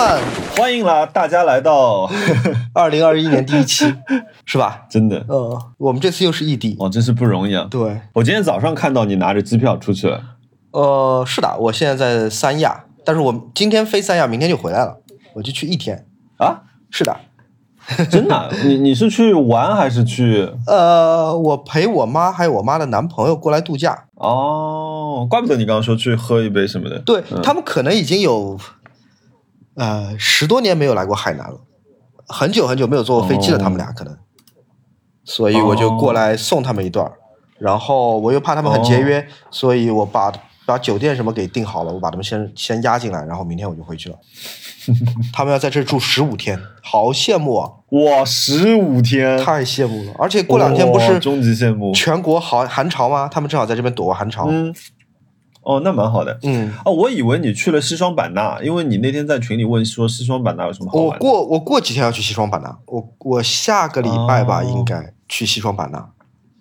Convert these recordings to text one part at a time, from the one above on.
们，欢迎啦！大家来到 二零二一年第一期，是吧？真的，呃，我们这次又是异地。哦，真是不容易啊！对，我今天早上看到你拿着机票出去了。呃，是的，我现在在三亚，但是我今天飞三亚，明天就回来了，我就去一天。啊？是的，真的？你你是去玩还是去？呃，我陪我妈还有我妈的男朋友过来度假。哦，怪不得你刚刚说去喝一杯什么的。对他们可能已经有。呃，十多年没有来过海南了，很久很久没有坐过飞机了，他们俩可能，所以我就过来送他们一段然后我又怕他们很节约，所以我把把酒店什么给订好了，我把他们先先押进来，然后明天我就回去了。他们要在这住十五天，好羡慕啊！哇，十五天，太羡慕了！而且过两天不是终极羡慕全国好寒潮吗？他们正好在这边躲过寒潮。嗯。哦，那蛮好的。嗯，哦，我以为你去了西双版纳，因为你那天在群里问说西双版纳有什么好玩。我过我过几天要去西双版纳，我我下个礼拜吧，应该去西双版纳。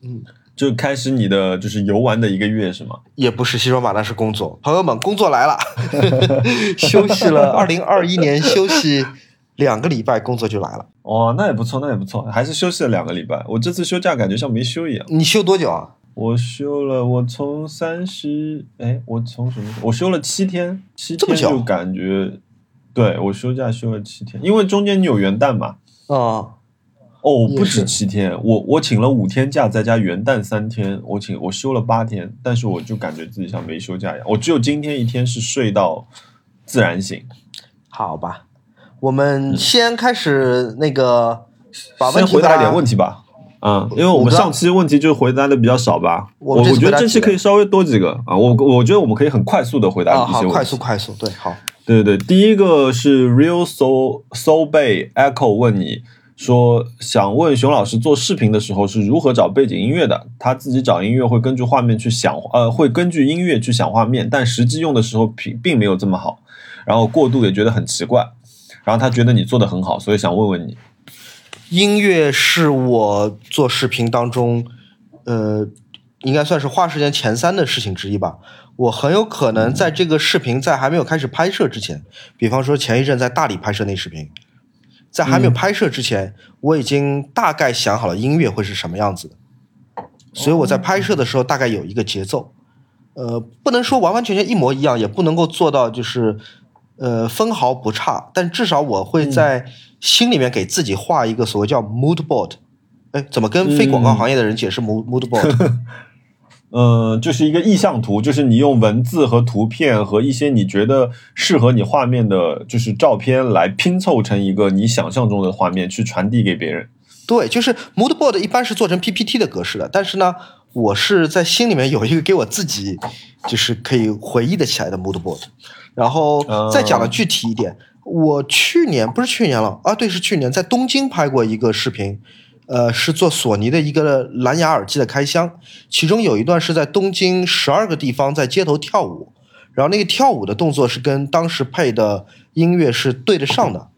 嗯，就开始你的就是游玩的一个月是吗？也不是西双版纳是工作，朋友们，工作来了，休息了。二零二一年休息两个礼拜，工作就来了。哦，那也不错，那也不错，还是休息了两个礼拜。我这次休假感觉像没休一样。你休多久啊？我休了，我从三十，哎，我从什么？我休了七天，七天就感觉，对我休假休了七天，因为中间你有元旦嘛。啊，哦，不止七天，我我请了五天假，再加元旦三天，我请我休了八天，但是我就感觉自己像没休假一样，我只有今天一天是睡到自然醒。好吧，我们先开始那个，先回答一点问题吧。嗯，因为我们上期问题就回答的比较少吧，我我觉得这期可以稍微多几个。啊，我我觉得我们可以很快速的回答一些问题，快速快速，对，好，对对对，第一个是 Real Soul Soul Bay Echo 问你说，想问熊老师做视频的时候是如何找背景音乐的？他自己找音乐会根据画面去想，呃，会根据音乐去想画面，但实际用的时候并并没有这么好，然后过渡也觉得很奇怪，然后他觉得你做的很好，所以想问问你。音乐是我做视频当中，呃，应该算是花时间前三的事情之一吧。我很有可能在这个视频在还没有开始拍摄之前，比方说前一阵在大理拍摄那视频，在还没有拍摄之前，我已经大概想好了音乐会是什么样子的，所以我在拍摄的时候大概有一个节奏，呃，不能说完完全全一模一样，也不能够做到就是呃分毫不差，但至少我会在。心里面给自己画一个所谓叫 mood board，哎，怎么跟非广告行业的人解释 mood mood board？嗯，就是一个意向图，就是你用文字和图片和一些你觉得适合你画面的，就是照片来拼凑成一个你想象中的画面，去传递给别人。对，就是 mood board 一般是做成 PPT 的格式的，但是呢，我是在心里面有一个给我自己就是可以回忆的起来的 mood board，然后再讲的具体一点。我去年不是去年了啊，对，是去年在东京拍过一个视频，呃，是做索尼的一个蓝牙耳机的开箱，其中有一段是在东京十二个地方在街头跳舞，然后那个跳舞的动作是跟当时配的音乐是对得上的，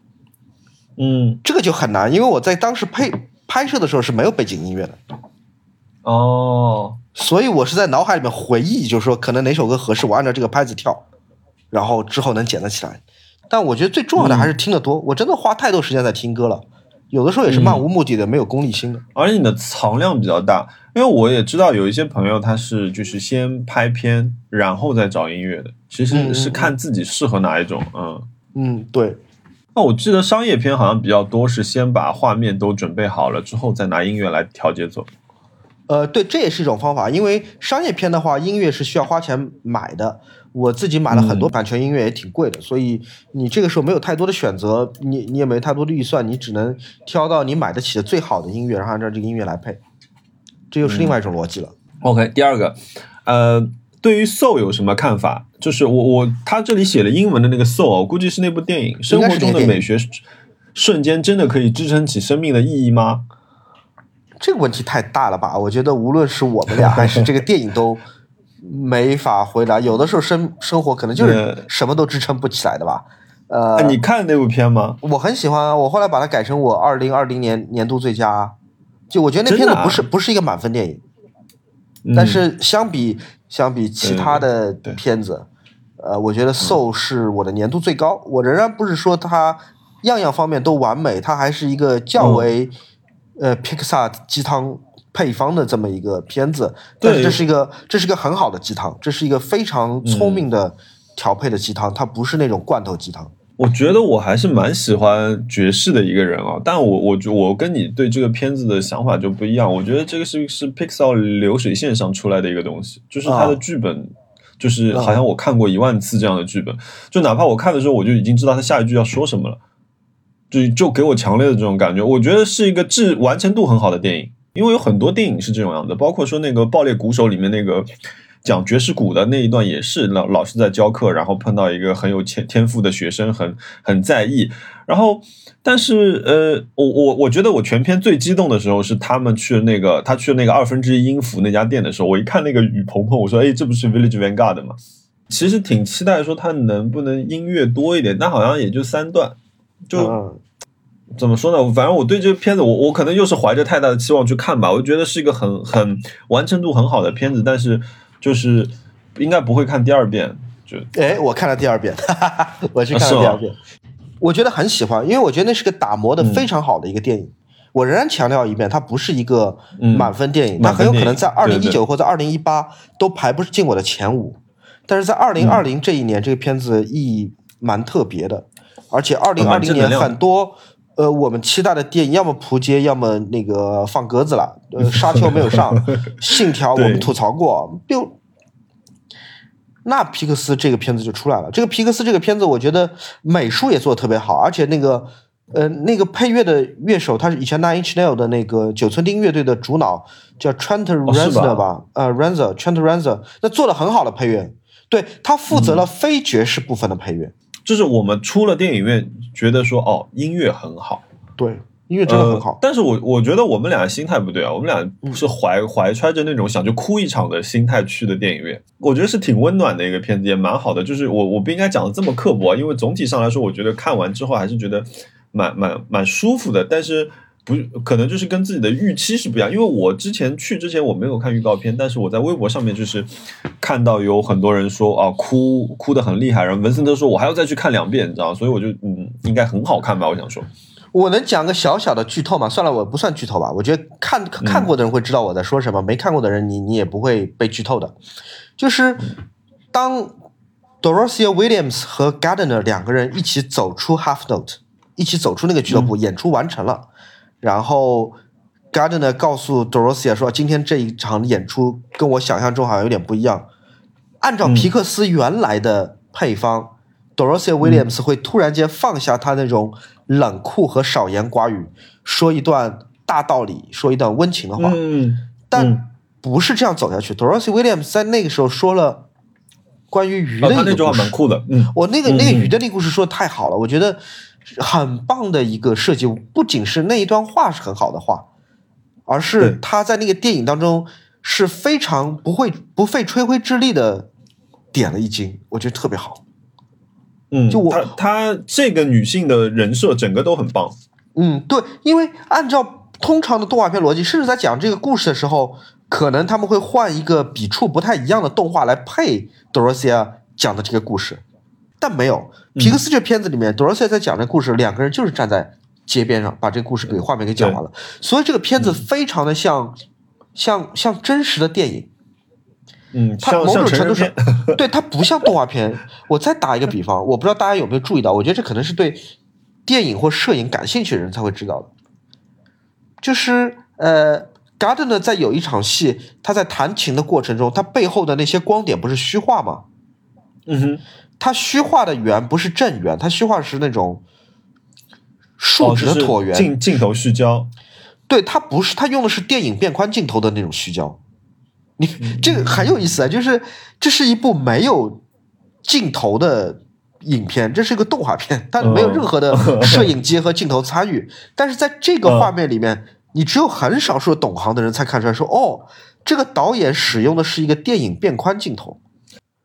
嗯，这个就很难，因为我在当时配拍摄的时候是没有背景音乐的，哦，所以我是在脑海里面回忆，就是说可能哪首歌合适，我按照这个拍子跳，然后之后能捡得起来。但我觉得最重要的还是听得多，我真的花太多时间在听歌了，有的时候也是漫无目的的，没有功利心的。而且你的藏量比较大，因为我也知道有一些朋友他是就是先拍片，然后再找音乐的，其实是看自己适合哪一种。嗯嗯，对。那我记得商业片好像比较多是先把画面都准备好了之后再拿音乐来调节走。呃，对，这也是一种方法，因为商业片的话，音乐是需要花钱买的。我自己买了很多版权音乐，也挺贵的，所以你这个时候没有太多的选择，你你也没太多的预算，你只能挑到你买得起的最好的音乐，然后按照这个音乐来配，这又是另外一种逻辑了。OK，第二个，呃，对于 Soul 有什么看法？就是我我他这里写了英文的那个 Soul，我估计是那部电影。生活中的美学瞬间真的可以支撑起生命的意义吗？这个问题太大了吧？我觉得无论是我们俩还是这个电影都。没法回答，有的时候生生活可能就是什么都支撑不起来的吧。呃，你看那部片吗？我很喜欢，我后来把它改成我二零二零年年度最佳。就我觉得那片子不是不是一个满分电影，但是相比相比其他的片子，呃，我觉得 Soul 是我的年度最高。我仍然不是说它样样方面都完美，它还是一个较为、呃 Pixar 鸡汤配方的这么一个片子。但是对这是一个这是一个很好的鸡汤，这是一个非常聪明的调配的鸡汤，它不是那种罐头鸡汤。我觉得我还是蛮喜欢爵士的一个人啊，但我我觉我跟你对这个片子的想法就不一样。我觉得这个是是 Pixar 流水线上出来的一个东西，就是它的啊剧本，就是好像我看过一万次这样的剧本，就哪怕我看的时候我就已经知道他下一句要说什么了，就就给我强烈的这种感觉。我觉得是一个质完成度很好的电影，因为有很多电影是这种样子，包括说那个《爆裂鼓手》里面那个。讲爵士鼓的那一段也是老老师在教课，然后碰到一个很有天天赋的学生，很很在意。然后，但是呃，我我我觉得我全片最激动的时候是他们去那个他去那个二分之一音符那家店的时候，我一看那个雨棚棚，我说哎，这不是 Village Vanguard 吗？其实挺期待说他能不能音乐多一点，但好像也就三段，就。嗯怎么说呢？反正我对这个片子，我我可能又是怀着太大的期望去看吧。我觉得是一个很很完成度很好的片子，但是就是应该不会看第二遍。就哎，我看了第二遍，哈哈哈，我去看第二遍，我觉得很喜欢，因为我觉得那是个打磨的嗯非常好的一个电影。我仍然强调一遍，它不是一个嗯满分电影，它很有可能在二零一对九或者二零一八都排不进我的前五，但是在二零二零这一年，这个片子意义蛮特别的，而且二零二零年很多。呃，我们期待的电影要么扑街，要么那个放鸽子了。呃，沙丘没有上，信条我们吐槽过，就那皮克斯这个片子就出来了。这个皮克斯这个片子，我觉得美术也做的特别好，而且那个呃那个配乐的乐手，他是以前 Nine Inch Nails 的那个九寸钉乐队的主脑，叫 Trent 哦是吧 Reznor 吧？呃，Reznor Trent Reznor，那做的很好的配乐。对他负责了非爵士部分的配乐，就是我们出了电影院，觉得说哦，音乐很好，对，音乐真的很好呃。但是我我觉得我们俩心态不对啊，我们俩是怀怀揣着那种想去哭一场的心态去的电影院。我觉得是挺温暖的一个片子，也蛮好的。就是我我不应该讲的这么刻薄啊，因为总体上来说，我觉得看完之后还是觉得蛮蛮蛮舒服的。但是不可能就是跟自己的预期是不一样，因为我之前去之前我没有看预告片，但是我在微博上面就是看到有很多人说啊哭哭的很厉害，然后文森特说我还要再去看两遍，你知道吗？所以我就嗯应该很好看吧，我想说。我能讲个小小的剧透吗？算了，我不算剧透吧。我觉得看看过的人会知道我在说什么，没看过的人你你也不会被剧透的。就是当 Dorothea Williams 和 Gardner 两个人一起走出 Half Note，一起走出那个俱乐部，演出完成了，然后 Gardner 告诉 Dorothea 说：“今天这一场演出跟我想象中好像有点不一样。按照皮克斯原来的配方。Dorothea Williams 会突然间放下他那种冷酷和少言寡语，说一段大道理，说一段温情的话，嗯，但不是这样走下去。Dorothea Williams 在那个时候说了关于鱼哦，的一个故事，蛮酷的，嗯，我那个那个嗯鱼的那个故事说的太好了，我觉得很棒的一个设计。不仅是那一段话是很好的话，而是对他在那个电影当中是非常不会不费吹灰之力的点了一惊，我觉得特别好。嗯，就我她她这个女性的人设整个都很棒，嗯，对，因为按照通常的动画片逻辑，甚至在讲这个故事的时候，可能他们会换一个笔触不太一样的动画来配 Dorothea 讲的这个故事，但没有。皮克斯这片子里面、h e a 在讲这个故事，两个人就是站在街边上把这个故事给画面给讲完了，所以这个片子非常的像、像像真实的电影。嗯，它某种程度上，，对它不像动画片。我再打一个比方，我不知道大家有没有注意到，我觉得这可能是对电影或摄影感兴趣的人才会知道的。就是呃，Gardner 在有一场戏，他在弹琴的过程中，他背后的那些光点不是虚化吗？嗯哼，他虚化的圆不是正圆，它虚化的是那种竖直的椭圆。镜镜头虚焦，对，它不是，它用的是电影变宽镜头的那种虚焦。你这个很有意思啊，就是这是一部没有镜头的影片，这是一个动画片，它没有任何的 摄影机和镜头参与。但是在这个画面里面，你只有很少数懂行的人才看出来说，哦，这个导演使用的是一个电影变宽镜头，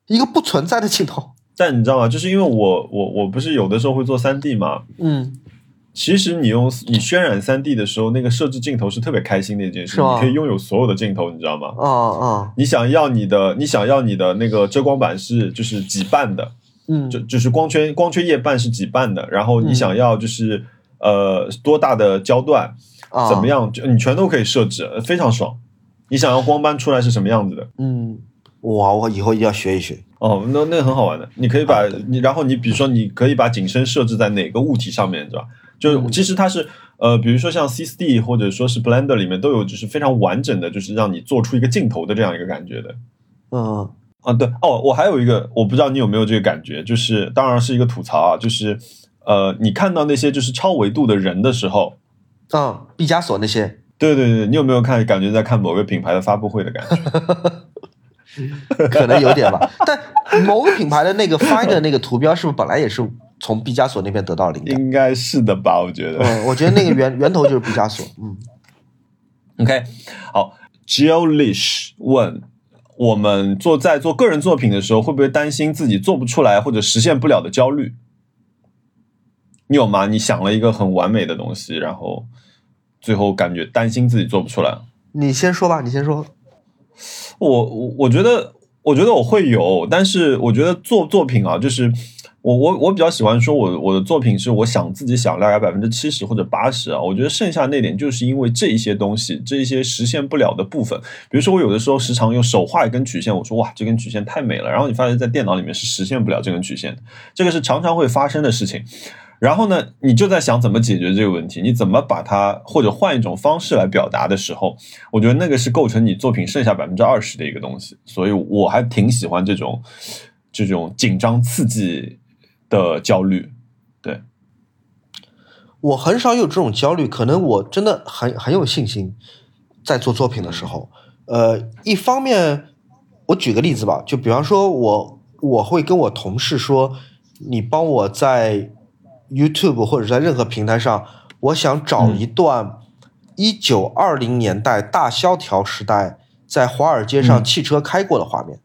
一个不存在的镜头。但你知道吗？就是因为我我我不是有的时候会做三 D 嘛，嗯其实你用你渲染三 D 的时候，那个设置镜头是特别开心的一件事，你可以拥有所有的镜头，你知道吗？嗯嗯你想要你的，你想要你的那个遮光板是就是几瓣的，嗯，就就是光圈光圈夜半是几瓣的，然后你嗯想要就是、呃多大的焦段，啊怎么？样，就你全都可以设置，呃非常爽。你想要光斑出来是什么样子的？嗯，哇，我以后一定要学一学。哦，那那个很好玩的，你可以把你，然后你比如说，你可以把景深设置在哪个物体上面，对吧？就是嗯其实它是呃，比如说像 C S D 或者说是 Blender 里面都有，就是非常完整的，就是让你做出一个镜头的这样一个感觉的。嗯啊，对哦，我还有一个，我不知道你有没有这个感觉，就是当然是一个吐槽啊，就是呃，你看到那些就是超维度的人的时候，嗯，毕加索那些，对对对，你有没有看感觉在看某个品牌的发布会的感觉？可能有点吧。但某个品牌的那个 Finder 那个图标，是不是本来也是从毕加索那边得到灵感？应该是的吧，我觉得。嗯，我觉得那个源源头就是毕加索。嗯 OK，好 j o l i s h 问我们做在做个人作品的时候，会不会担心自己做不出来或者实现不了的焦虑？你有吗？你想了一个很完美的东西，然后最后感觉担心自己做不出来。你先说吧，你先说。我我我觉得，我觉得我会有，但是我觉得做作品啊，就是我我我比较喜欢说我我的作品是我想自己想大概百分之七十或者八十啊，我觉得剩下那点就是因为这一些东西，这一些实现不了的部分，比如说我有的时候时常用手画一根曲线，我说哇这根曲线太美了，然后你发现在电脑里面是实现不了这根曲线的，这个是常常会发生的事情。然后呢，你就在想怎么解决这个问题，你怎么把它或者换一种方式来表达的时候，我觉得那个是构成你作品剩下百分之二十的一个东西，所以我还挺喜欢这种这种紧张刺激的焦虑。对，我很少有这种焦虑，可能我真的很很有信心，在做作品的时候，呃，一方面，我举个例子吧，就比方说我我会跟我同事说，你帮我在 YouTube 或者在任何平台上，我想找一段一九二零年代大萧条时代在华尔街上嗯。汽车开过的画面。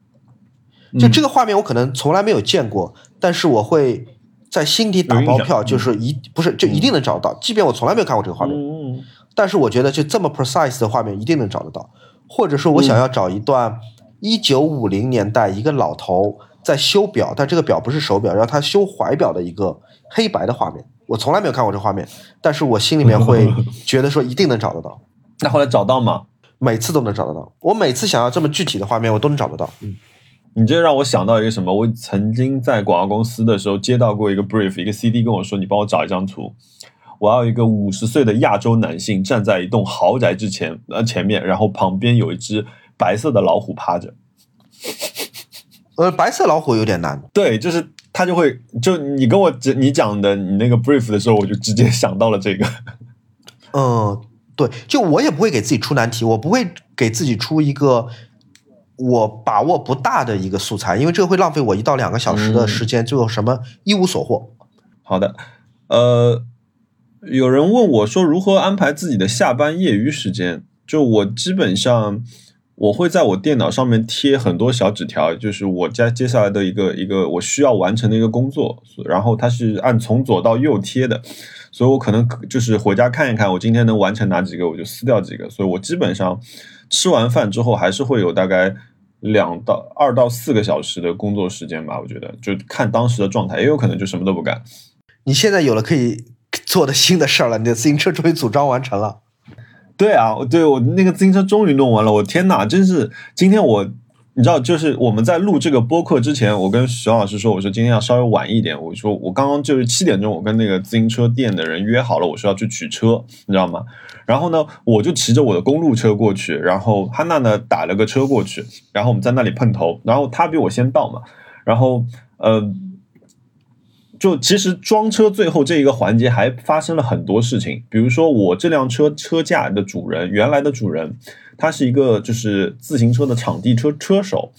就这个，画面我可能从来没有见过，但是我会在心底打包票，就是一不是就一定能找到，即便我从来没有看过这个画面，嗯但是我觉得就这么 precise 的画面一定能找得到，或者说我想要找一段一九五零年代一个老头在修表，但这个表不是手表，然后他修怀表的一个黑白的画面，我从来没有看过这画面，但是我心里面会 觉得说一定能找得到，那后来找到吗？每次都能找得到，我每次想要这么具体的画面，我都能找得到，嗯。你这让我想到一个什么？我曾经在广告公司的时候接到过一个 brief，一个 CD 跟我说：“你帮我找一张图，我要一个五十岁的亚洲男性站在一栋豪宅之前呃前面，然后旁边有一只白色的老虎趴着。呃，白色老虎有点难，对，就是他就会就你跟我讲你讲的你那个 brief 的时候，我就直接想到了这个。嗯，对，就我也不会给自己出难题，我不会给自己出一个我把握不大的一个素材，因为这个会浪费我一到两个小时的时间，最后什么一无所获。好的，呃，有人问我说如何安排自己的下班业余时间？就我基本上我会在我电脑上面贴很多小纸条，就是我接接下来的一个一个我需要完成的一个工作，然后它是按从左到右贴的，所以我可能就是回家看一看我今天能完成哪几个，我就撕掉几个。所以我基本上吃完饭之后还是会有大概。两到二到四个小时的工作时间吧，我觉得就看当时的状态，也有可能就什么都不干。你现在有了可以做的新的事儿了，你的自行车终于组装完成了。对啊，对我那个自行车终于弄完了，我天哪，真是今天我，你知道，就是我们在录这个播客之前，我跟徐老师说，我说今天要稍微晚一点，我说我刚刚就是七点钟，我跟那个自行车店的人约好了，我说要去取车，你知道吗？然后呢，我就骑着我的公路车过去，然后汉娜呢打了个车过去，然后我们在那里碰头，然后他比我先到嘛，然后呃。就其实装车最后这一个环节还发生了很多事情，比如说我这辆车车架的主人，原来的主人，他是一个就是自行车的场地车车手，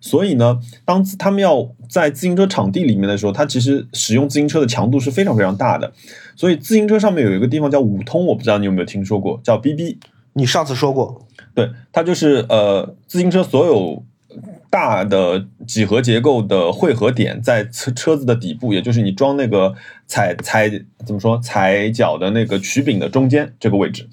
所以呢，当他们要在自行车场地里面的时候，他其实使用自行车的强度是非常非常大的，所以自行车上面有一个地方叫五通，我不知道你有没有听说过，叫 BB。你上次说过，对，它就是呃，自行车所有大的几何结构的汇合点在车车子的底部，也就是你装那个踩踩怎么说踩脚的那个曲柄的中间这个位置。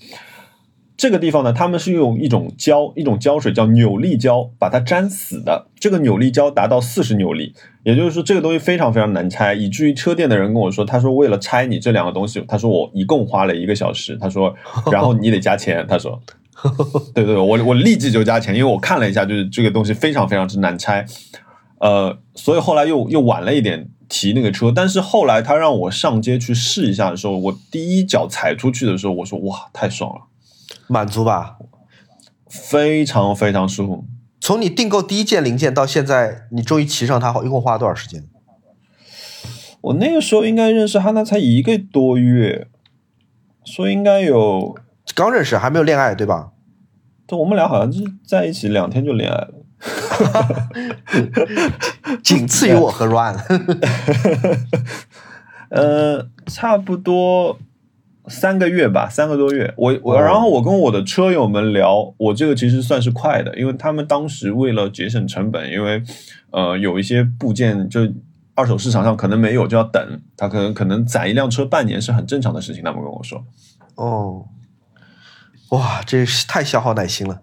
这个地方呢，他们是用一种胶，一种胶水叫扭力胶，把它粘死的。这个扭力胶达到四十扭力，也就是说这个东西非常非常难拆，以至于车店的人跟我说，他说为了拆你这两个东西，他说我一共花了一个小时，他说，然后你得加钱，他说，对对，我我立即就加钱，因为我看了一下，就是这个东西非常非常之难拆，呃，所以后来又又晚了一点提那个车，但是后来他让我上街去试一下的时候，我第一脚踩出去的时候，我说哇，太爽了。满足吧，非常非常舒服。从你订购第一件零件到现在，你终于骑上它，一共花了多少时间？我那个时候应该认识哈娜才一个多月，所以应该有刚认识，还没有恋爱，对吧？对，我们俩好像就是在一起两天就恋爱了，仅次于我和 Run。呃，差不多。三个月吧，三个多月。我我，然后我跟我的车友们聊，我这个其实算是快的，因为他们当时为了节省成本，因为呃有一些部件就二手市场上可能没有，就要等。他可能可能攒一辆车半年是很正常的事情。他们跟我说，哦，哇，这是太消耗耐心了。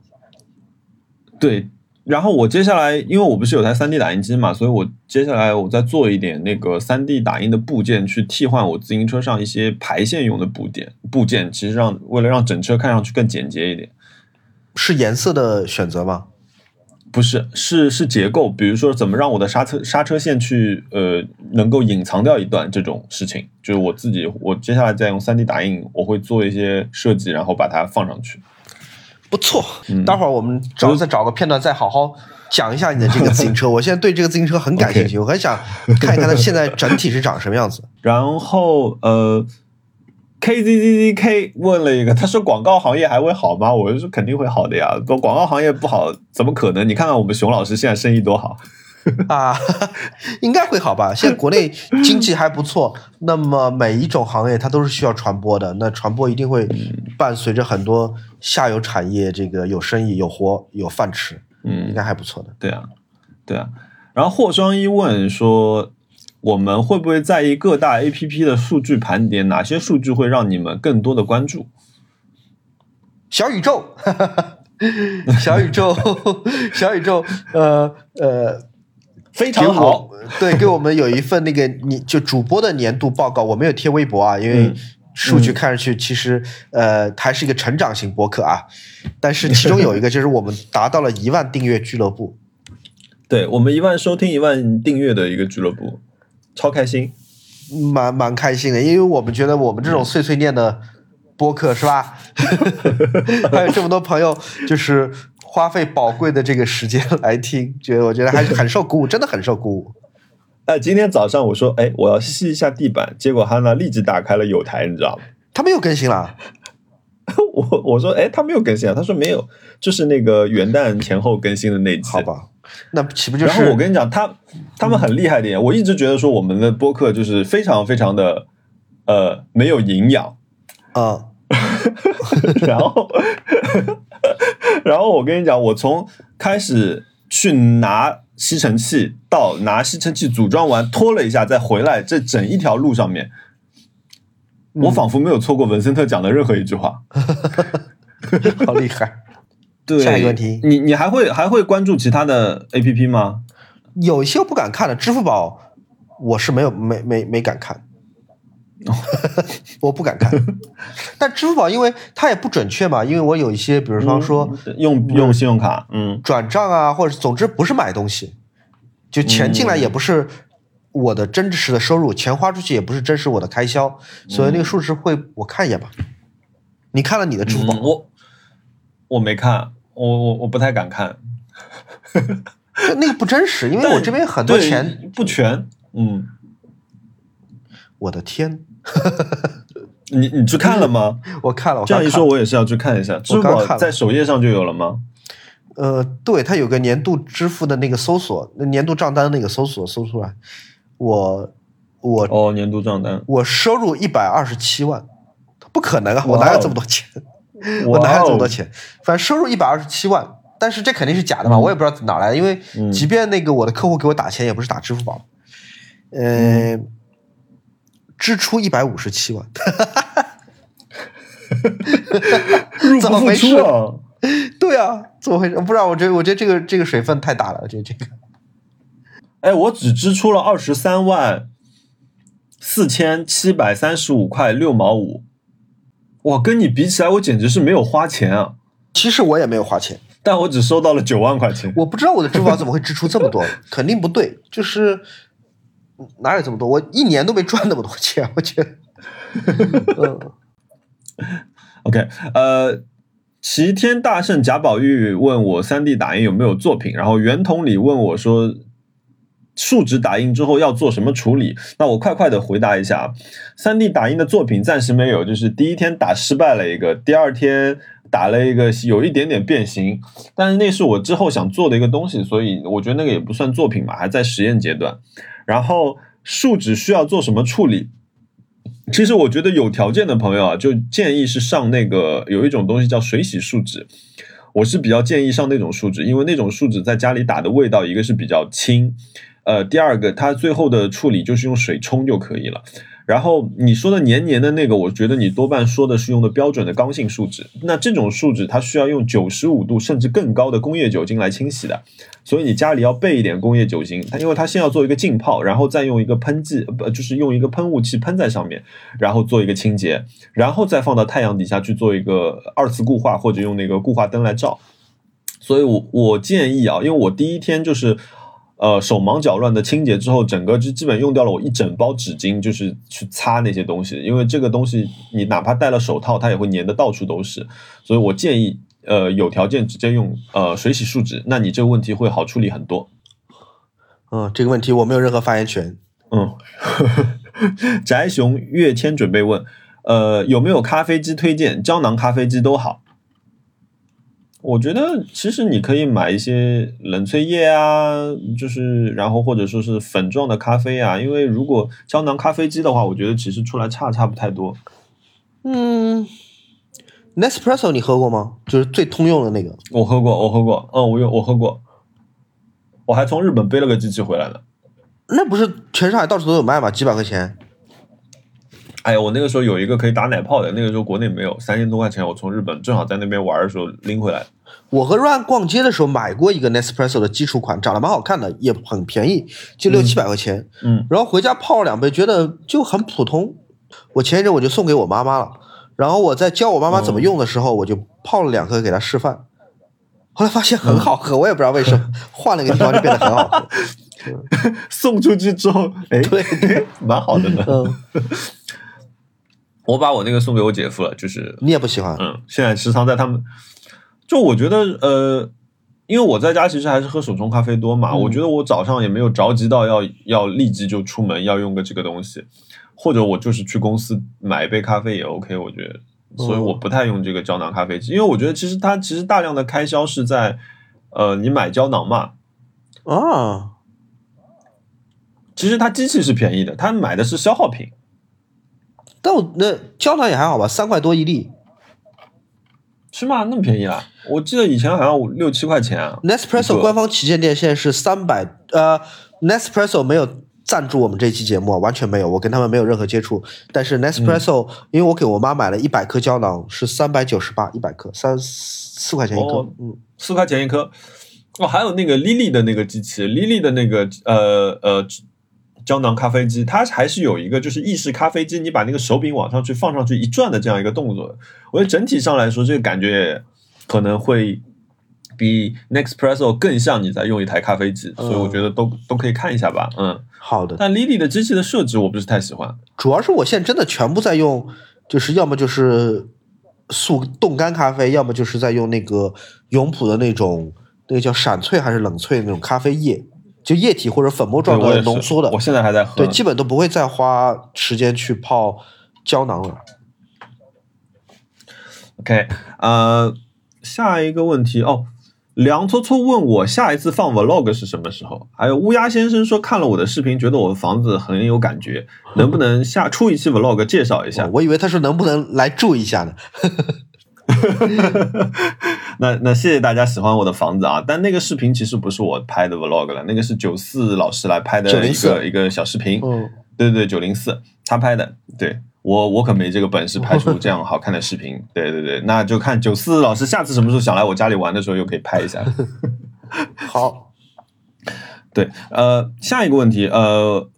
对。然后我接下来，因为我不是有台三 D 打印机嘛，所以我接下来我再做一点那个三 D 打印的部件，去替换我自行车上一些排线用的部件。部件其实让为了让整车看上去更简洁一点，是颜色的选择吗？不是，是是结构，比如说怎么让我的刹车刹车线去呃能够隐藏掉一段这种事情，就是我自己我接下来再用 3D 打印，我会做一些设计，然后把它放上去。不错，待会儿我们找再找个片段，再好好讲一下你的这个自行车。我现在对这个自行车很感兴趣，我很想看一看它现在整体是长什么样子。然后呃，K Z Z Z K 问了一个，他说广告行业还会好吗？我就说肯定会好的呀，广告行业不好怎么可能？你看看我们熊老师现在生意多好。啊，应该会好吧？现在国内经济还不错，那么每一种行业它都是需要传播的，那传播一定会伴随着很多下游产业，这个有生意、有活、有饭吃，嗯，应该还不错的。对啊，对啊。然后霍双一问说，我们会不会在意各大 APP 的数据盘点？哪些数据会让你们更多的关注？小宇宙，小宇宙，小宇宙，呃呃。非常好，对，给我们有一份那个你就主播的年度报告，我没有贴微博啊，因为数据看上去其实呃还是一个成长型博客啊，但是其中有一个 就是我们达到了一万订阅俱乐部，对我们一万收听一万订阅的一个俱乐部，超开心，蛮蛮开心的，因为我们觉得我们这种碎碎念的播客是吧，还有这么多朋友就是。花费宝贵的这个时间来听，觉得我觉得还是很受鼓舞，真的很受鼓舞。哎，今天早上我说，哎，我要吸一下地板，结果哈娜立即打开了有台，你知道吗？他没有更新了。我我说，哎，他没有更新啊？他说没有，就是那个元旦前后更新的那期。好吧，那岂不就是？然后我跟你讲，他他们很厉害的点，我一直觉得说我们的播客就是非常非常的呃没有营养啊，然后。然后我跟你讲，我从开始去拿吸尘器到拿吸尘器组装完拖了一下再回来，这整一条路上面，我仿佛没有错过文森特讲的任何一句话。好厉害！对，下一个问题，你你还会还会关注其他的 A P P 吗？有一些我不敢看的，支付宝我是没有没没没敢看。我不敢看，但支付宝因为它也不准确嘛，因为我有一些，比如说说用用信用卡，嗯，转账啊，或者总之不是买东西，就钱进来也不是我的真实的收入，钱花出去也不是真实我的开销，所以那个数值会我看一眼吧。你看了你的支付宝？我我没看，我我我不太敢看，那个不真实，因为我这边很多钱不全，嗯，我的天。你你去看了吗？我看了。这样一说，我也是要去看一下。支付宝在首页上就有了吗？呃，对，它有个年度支付的那个搜索，那年度账单那个搜索搜出来。我我哦，年度账单，我收入一百二十七万，不可能啊！我哪有这么多钱？我哪有这么多钱？反正收入一百二十七万，但是这肯定是假的嘛，我也不知道哪来的，因为嗯即便那个我的客户给我打钱，也不是打支付宝，呃，支出一百五十七万，哈哈哈怎么回事！对啊，怎么回事？不知道，我觉得我觉得这个这个水分太大了，我觉得这个哎，我只支出了二十三万四千七百三十五块六毛五，哇，跟你比起来，我简直是没有花钱啊！其实我也没有花钱，但我只收到了九万块钱。我不知道我的支付宝怎么会支出这么多，肯定不对，就是哪有这么多？我一年都没赚那么多钱，我觉得。嗯 OK，呃，齐天大圣贾宝玉问我三 D 打印有没有作品，然后圆筒里问我说，数值打印之后要做什么处理？那我快快的回答一下啊，三 D 打印的作品暂时没有，就是第一天打失败了一个，第二天打了一个有一点点变形，但是那是我之后想做的一个东西，所以我觉得那个也不算作品吧，还在实验阶段。然后树脂需要做什么处理？其实我觉得有条件的朋友啊，就建议是上那个有一种东西叫水洗树脂，我是比较建议上那种树脂，因为那种树脂在家里打的味道，一个是比较轻，呃，第二个它最后的处理就是用水冲就可以了。然后你说的黏黏的那个，我觉得你多半说的是用的标准的刚性树脂。那这种树脂它需要用九十五度甚至更高的工业酒精来清洗的，所以你家里要备一点工业酒精。它因为它先要做一个浸泡，然后再用一个喷剂，不就是用一个喷雾器喷在上面，然后做一个清洁，然后再放到太阳底下去做一个二次固化，或者用那个固化灯来照。所以我我建议啊，因为我第一天就是。呃，手忙脚乱的清洁之后，整个就基本用掉了我一整包纸巾，就是去擦那些东西。因为这个东西，你哪怕戴了手套，它也会粘的到处都是。所以我建议，呃，有条件直接用呃水洗树脂，那你这个问题会好处理很多。嗯，这个问题我没有任何发言权。嗯，宅熊月天准备问，呃，有没有咖啡机推荐？胶囊咖啡机都好。我觉得其实你可以买一些冷萃液啊，就是然后或者说是粉状的咖啡啊，因为如果胶囊咖啡机的话，我觉得其实出来差差不太多。嗯，Nespresso 你喝过吗？就是最通用的那个。我喝过，我喝过，嗯，我有我喝过，我还从日本背了个机器回来呢。那不是全上海到处都有卖吗？几百块钱。哎呀，我那个时候有一个可以打奶泡的，那个时候国内没有，三千多块钱，我从日本正好在那边玩的时候拎回来。我和 ruan 逛街的时候买过一个 Nespresso 的基础款，长得蛮好看的，也很便宜，就六七百块钱。嗯，然后回家泡了两杯，觉得就很普通。我前一阵我就送给我妈妈了，然后我在教我妈妈怎么用的时候，我就泡了两颗给她示范。后来发现很好喝，我也不知道为什么，换了个地方就变得很好喝。送出去之后，哎，对，蛮好的呢。嗯，我把我那个送给我姐夫了，就是你也不喜欢？嗯，现在时常在他们，就我觉得呃，因为我在家其实还是喝手冲咖啡多嘛，嗯我觉得我早上也没有着急到要要立即就出门要用个这个东西，或者我就是去公司买一杯咖啡也 OK，我觉得，所以我不太用这个胶囊咖啡机，因为我觉得其实它其实大量的开销是在呃你买胶囊嘛，啊，其实它机器是便宜的，它买的是消耗品。但我那胶囊也还好吧，三块多一粒。是吗？那么便宜啊？我记得以前好像五六七块钱啊。一 Nespresso 官方旗舰店现在是三百，呃，Nespresso 没有赞助我们这期节目啊，完全没有，我跟他们没有任何接触。但是 Nespresso，、因为我给我妈买了一百颗胶囊，是三百九十八一百颗，三四块钱一颗。哦嗯，四块钱一颗。哦，还有那个 Lily 的那个机器，Lily 的那个呃呃胶囊咖啡机，它还是有一个就是意式咖啡机，你把那个手柄往上去放上去一转的这样一个动作。我觉得整体上来说，这个感觉可能会比 Nespresso 更像你在用一台咖啡机，所以我觉得都都可以看一下吧。嗯，好的。但 Lily 的机器的设置我不是太喜欢。主要是我现在真的全部在用，就是要么就是速冻干咖啡，要么就是在用那个永璞的那种那个叫闪萃还是冷萃那种咖啡液，就液体或者粉末状的浓缩的。我现在还在喝。对，基本都不会再花时间去泡胶囊了。OK，呃，下一个问题哦，梁搓搓问我下一次放 Vlog 是什么时候？还有乌鸦先生说看了我的视频，觉得我的房子很有感觉，能不能下出一期 Vlog 介绍一下？我以为他说能不能来住一下呢？那那谢谢大家喜欢我的房子啊，但那个视频其实不是我拍的 vlog 了，那个是九四老师来拍的一904个一个小视频。嗯，对对，九零四他拍的，对我我可没这个本事拍出这样 好看的视频。对对对，那就看九四老师下次什么时候想来我家里玩的时候，又可以拍一下。好，对，呃，下一个问题，呃，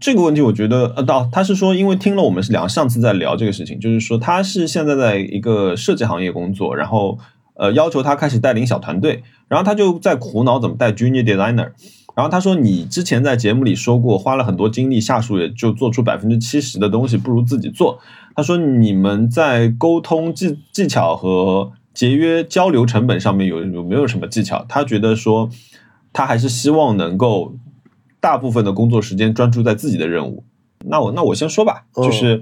这个问题我觉得，呃，到他是说，因为听了我们是两上次在聊这个事情，就是说他是现在在一个设计行业工作，然后呃要求他开始带领小团队，然后他就在苦恼怎么带 junior designer。然后他说：“你之前在节目里说过，花了很多精力，下属也就做出百分之七十的东西，不如自己做。”他说：“你们在沟通技技巧和节约交流成本上面有有没有什么技巧？”他觉得说，他还是希望能够大部分的工作时间专注在自己的任务。那我那我先说吧，嗯就是。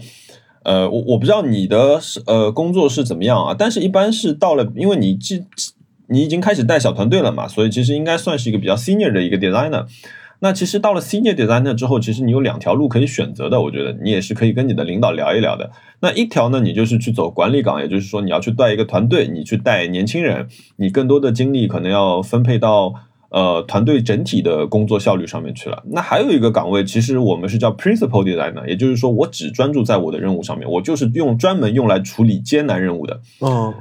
呃，我我不知道你的是呃工作是怎么样啊，但是一般是到了，因为你既你已经开始带小团队了嘛，所以其实应该算是一个比较 senior 的一个 designer。那其实到了 senior designer 之后，其实你有两条路可以选择的，我觉得你也是可以跟你的领导聊一聊的。那一条呢，你就是去走管理岗，也就是说你要去带一个团队，你去带年轻人，你更多的精力可能要分配到呃团队整体的工作效率上面去了。那还有一个岗位，其实我们是叫 principal designer，也就是说我只专注在我的任务上面，我就是用专门用来处理艰难任务的。嗯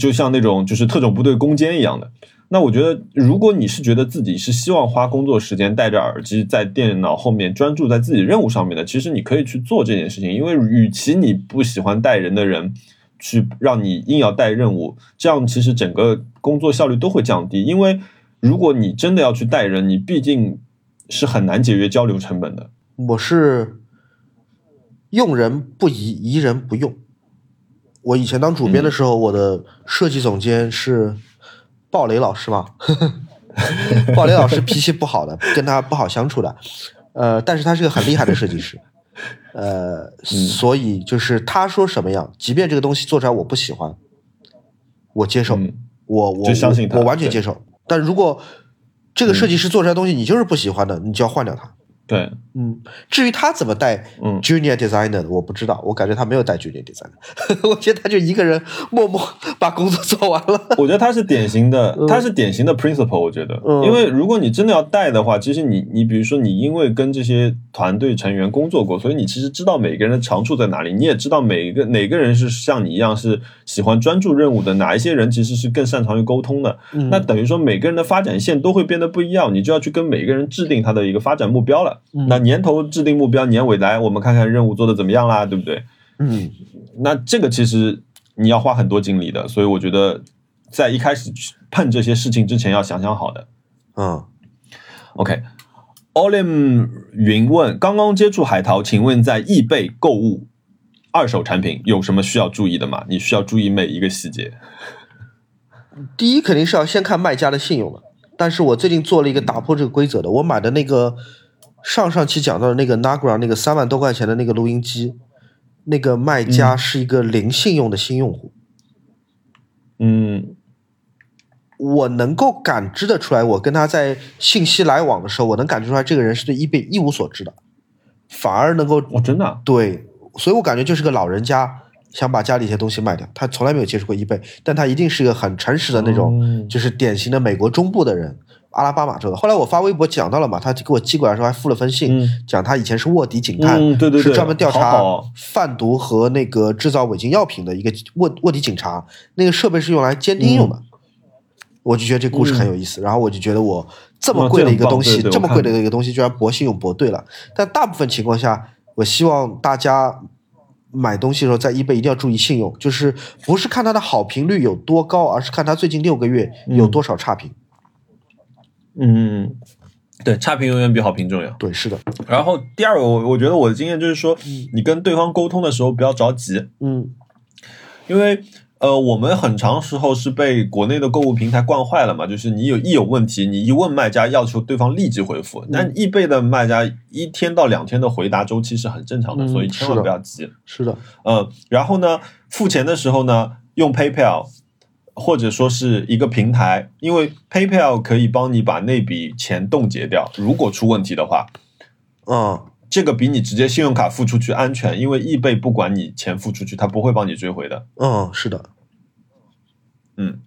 就像那种就是特种部队攻坚一样的。那我觉得，如果你是觉得自己是希望花工作时间戴着耳机在电脑后面专注在自己任务上面的，其实你可以去做这件事情。因为与其你不喜欢带人的人去让你硬要带任务，这样其实整个工作效率都会降低。因为如果你真的要去带人，你毕竟是很难节约交流成本的。我是用人不疑，疑人不用。我以前当主编的时候，我的设计总监是鲍雷老师嘛，鲍雷老师脾气不好的，跟他不好相处的，呃，但是他是个很厉害的设计师，呃，所以就是他说什么样，即便这个东西做出来我不喜欢，我接受，嗯。我我我完全接受。但如果这个设计师做出来的东西你就是不喜欢的，你就要换掉他。对，嗯，至于他怎么带嗯 junior designer 的，我不知道，我感觉他没有带 junior designer，我觉得他就一个人默默把工作做完了。我觉得他是典型的，他是典型的 principal。我觉得，嗯因为如果你真的要带的话，其实你你比如说你因为跟这些团队成员工作过，所以你其实知道每个人的长处在哪里，你也知道每一个哪个人是像你一样是喜欢专注任务的，哪一些人其实是更擅长于沟通的。嗯那等于说每个人的发展线都会变得不一样，你就要去跟每个人制定他的一个发展目标了。嗯那年头制定目标，年尾来我们看看任务做的怎么样啦，对不对？嗯那这个其实你要花很多精力的，所以我觉得在一开始去碰这些事情之前要想想好的。嗯，OK，Olim 云问：刚刚接触海淘，请问在易贝购物二手产品有什么需要注意的吗？你需要注意每一个细节。第一肯定是要先看卖家的信用了，但是我最近做了一个打破这个规则的，我买的那个上上期讲到的那个 Nagra 那个三万多块钱的那个录音机，那个卖家是一个零信用的新用户。嗯。我能够感知的出来，我跟他在信息来往的时候，我能感觉出来这个人是对 eBay 一无所知的，反而能够哦，真的啊、对，所以我感觉就是个老人家想把家里一些东西卖掉，他从来没有接触过 eBay，但他一定是一个很诚实的那种，哦。就是典型的美国中部的人，阿拉巴马州的。后来我发微博讲到了嘛，他给我寄过来的时候还附了封信，嗯讲他以前是卧底警探，嗯对对对是专门调查贩毒和那个制造违禁药品的一个卧卧底警察，那个设备是用来监听用的。我就觉得这故事很有意思，然后我就觉得我这么嗯贵的一个东西，这么贵的一个东西，居然博信用博对了。但大部分情况下，我希望大家买东西的时候在 eBay 一定要注意信用，就是不是看它的好评率有多高，而是看它最近六个月有多少差评。嗯，对，差评永远比好评重要。对，是的，然后第二个，我我觉得我的经验就是说，你跟对方沟通的时候不要着急，嗯因为呃，我们很长时候是被国内的购物平台惯坏了嘛，就是你有一有问题，你一问卖家，要求对方立即回复。但易贝的卖家一天到两天的回答周期是很正常的，嗯所以千万不要急。是的，呃，然后呢，付钱的时候呢，用 PayPal 或者说是一个平台，因为 PayPal 可以帮你把那笔钱冻结掉，如果出问题的话。嗯这个比你直接信用卡付出去安全，因为易贝不管你钱付出去，他不会帮你追回的。嗯，是的，嗯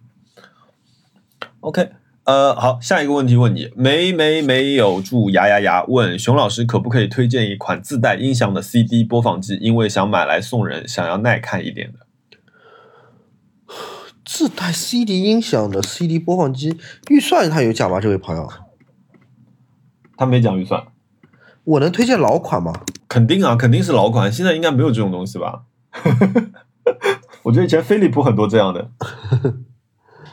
，OK，呃，好，下一个问题问你，没没没有住牙牙牙问熊老师可不可以推荐一款自带音响的 CD 播放机？因为想买来送人，想要耐看一点的。自带 CD 音响的 CD 播放机，预算他有讲吗？这位朋友，他没讲预算，我能推荐老款吗？肯定啊，肯定是老款，现在应该没有这种东西吧？我觉得以前飞利浦很多这样的。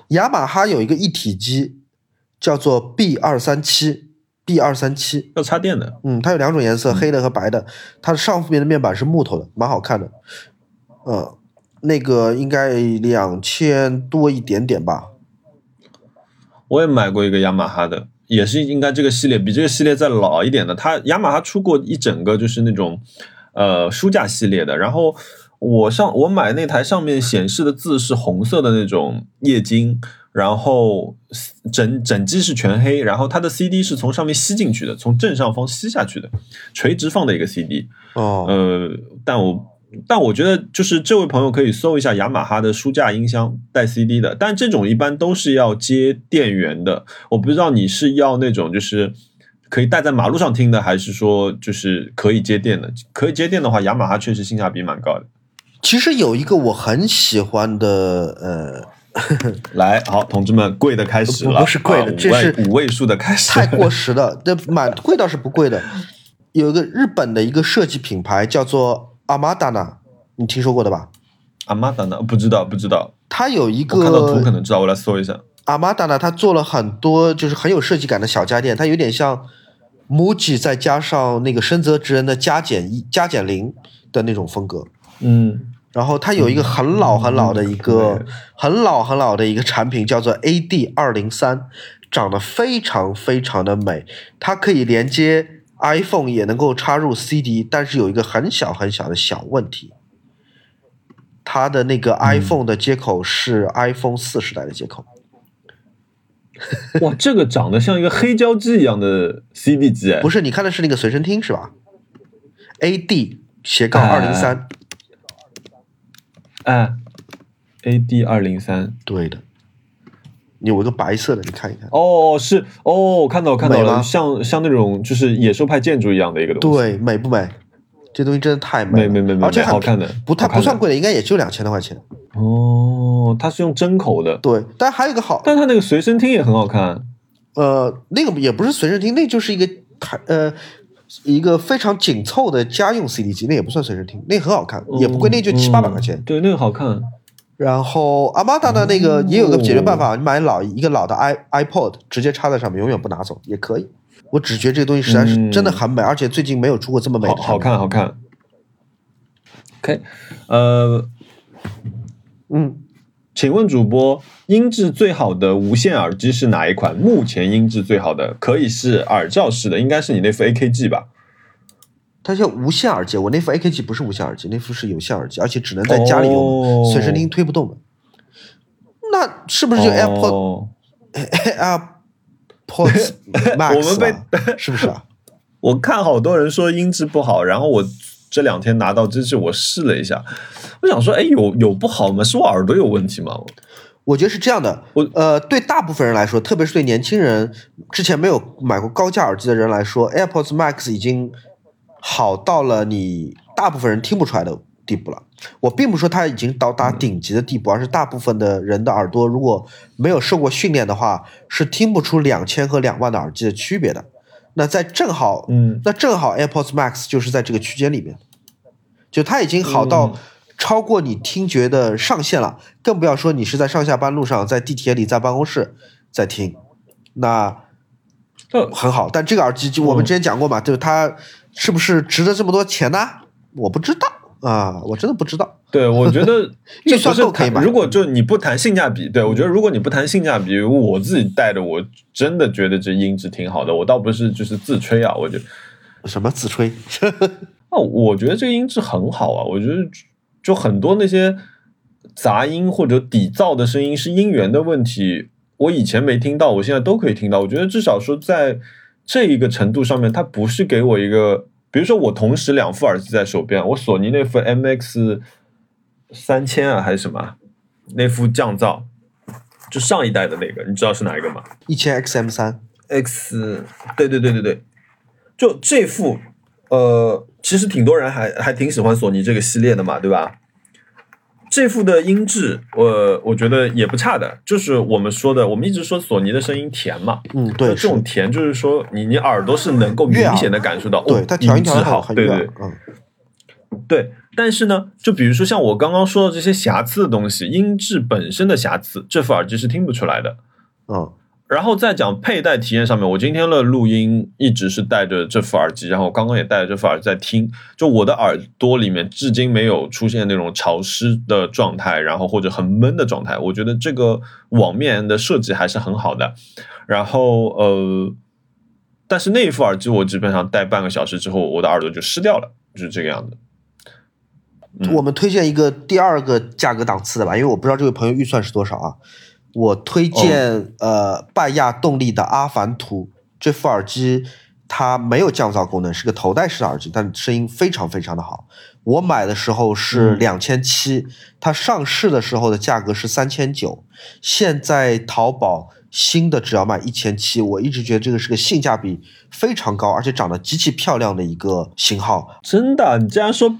雅马哈有一个一体机，叫做 B 二三七 B 二三七，要插电的。嗯，它有两种颜色，黑的和白的。它的上面的面板是木头的，蛮好看的。嗯，那个应该两千多一点点吧。我也买过一个雅马哈的，也是应该这个系列比这个系列再老一点的。它雅马哈出过一整个就是那种呃书架系列的，然后。我上我买那台上面显示的字是红色的那种液晶，然后整整机是全黑，然后它的 CD 是从上面吸进去的，从正上方吸下去的，垂直放的一个 CD。哦，呃，但我但我觉得就是这位朋友可以搜一下雅马哈的书架音箱带 CD 的，但这种一般都是要接电源的。我不知道你是要那种就是可以带在马路上听的，还是说就是可以接电的？可以接电的话，雅马哈确实性价比蛮高的。其实有一个我很喜欢的，呃 来，好，同志们，贵的开始了，不是贵的，这是五位数的开始，太过 时了。这蛮贵倒是不贵的，有一个日本的一个设计品牌叫做阿玛达纳，你听说过的吧？阿玛达纳不知道，不知道。它有一个看到图可能知道，我来搜一下。阿玛达纳，它做了很多就是很有设计感的小家电，它有点像 MUJI 再加上那个深泽直人的加减一加减零的那种风格。嗯，然后它有一个很老很老的一个很老很老的一个产品，叫做 AD 二零三，长得非常非常的美。它可以连接 iPhone，也能够插入 CD，但是有一个很小很小的小问题，它的那个 iPhone 的接口是 iPhone 四时代的接口。哇，这个长得像一个黑胶机一样的 CD 机，不是？你看的是那个随身听是吧？AD 斜杠二零三。哎，A D 二零三，对的，有一个白色的，你看一看。哦，是哦，我看到看到了，像像那种就是野兽派建筑一样的一个东西。对，美不美？这东西真的太美，美美美，而且好看的，不太不算贵的，应该也就两千多块钱。哦，它是用针口的。对，但还有一个好，但它那个随身听也很好看。呃，那个也不是随身听，那就是一个台呃。一个非常紧凑的家用 CD 机，那也不算随身听，那很好看，也不贵，那就七八百块钱。对，那个好看。然后阿玛达的那个也有个解决办法，你买老一个老的 i iPod，直接插在上面，永远不拿走也可以。我只觉得这个东西实在是真的很美，而且最近没有出过这么美的。好看，好看。OK，呃，嗯。请问主播，音质最好的无线耳机是哪一款？目前音质最好的可以是耳罩式的，应该是你那副 AKG 吧？它叫无线耳机，我那副 AKG 不是无线耳机，那副是有线耳机，而且只能在家里用，随身听推不动的。那是不是就 AirPods？AirPods Max？我们被 是不是啊？我看好多人说音质不好，然后我这两天拿到机器，我试了一下。我想说，哎，有有不好吗？是我耳朵有问题吗？我觉得是这样的。我呃，对大部分人来说，特别是对年轻人，之前没有买过高价耳机的人来说，AirPods Max 已经好到了你大部分人听不出来的地步了。我并不说它已经到达顶级的地步，而是大部分的人的耳朵如果没有受过训练的话，是听不出两千和两万的耳机的区别的。那在正好，嗯，那正好 AirPods Max 就是在这个区间里面，就它已经好到。超过你听觉的上限了，更不要说你是在上下班路上，在地铁里，在办公室在听，那很好。但这个耳机就我们之前讲过嘛，就是它是不是值得这么多钱呢？我不知道啊，我真的不知道。对，我觉得 预算够可以买。如果就你不谈性价比，对我觉得如果你不谈性价比，我自己带着，我真的觉得这音质挺好的。我倒不是就是自吹啊，我觉得什么自吹？哦，我觉得这个音质很好啊，我觉得。就很多那些杂音或者底噪的声音是音源的问题，我以前没听到，我现在都可以听到。我觉得至少说在这一个程度上面，它不是给我一个，比如说我同时两副耳机在手边，我索尼那副 MX 三千啊还是什么那副降噪，就上一代的那个，你知道是哪一个吗一千 XM 三，？X，对对对对对，就这副，呃，其实挺多人还还挺喜欢索尼这个系列的嘛，对吧？这副的音质，我我觉得也不差的，就是我们说的，我们一直说索尼的声音甜嘛，嗯，对，这种甜就是说你你耳朵是能够明显的感受到，对哦它调音质好，对对。嗯，对，但是呢，就比如说像我刚刚说的这些瑕疵的东西，音质本身的瑕疵，这副耳机是听不出来的。嗯，然后再讲佩戴体验上面，我今天的录音一直是戴着这副耳机，然后刚刚也戴着这副耳机在听，就我的耳朵里面至今没有出现那种潮湿的状态，然后或者很闷的状态。我觉得这个网面的设计还是很好的。然后呃，但是那一副耳机我基本上戴半个小时之后，我的耳朵就湿掉了，就是这个样子。我们推荐一个第二个价格档次的吧，因为我不知道这位朋友预算是多少啊。我推荐、呃拜亚动力的阿凡图这副耳机，它没有降噪功能，是个头戴式耳机，但声音非常非常的好。我买的时候是嗯两千七，它上市的时候的价格是三千九，现在淘宝新的只要卖一千七。我一直觉得这个是个性价比非常高，而且长得极其漂亮的一个型号。真的，你竟然说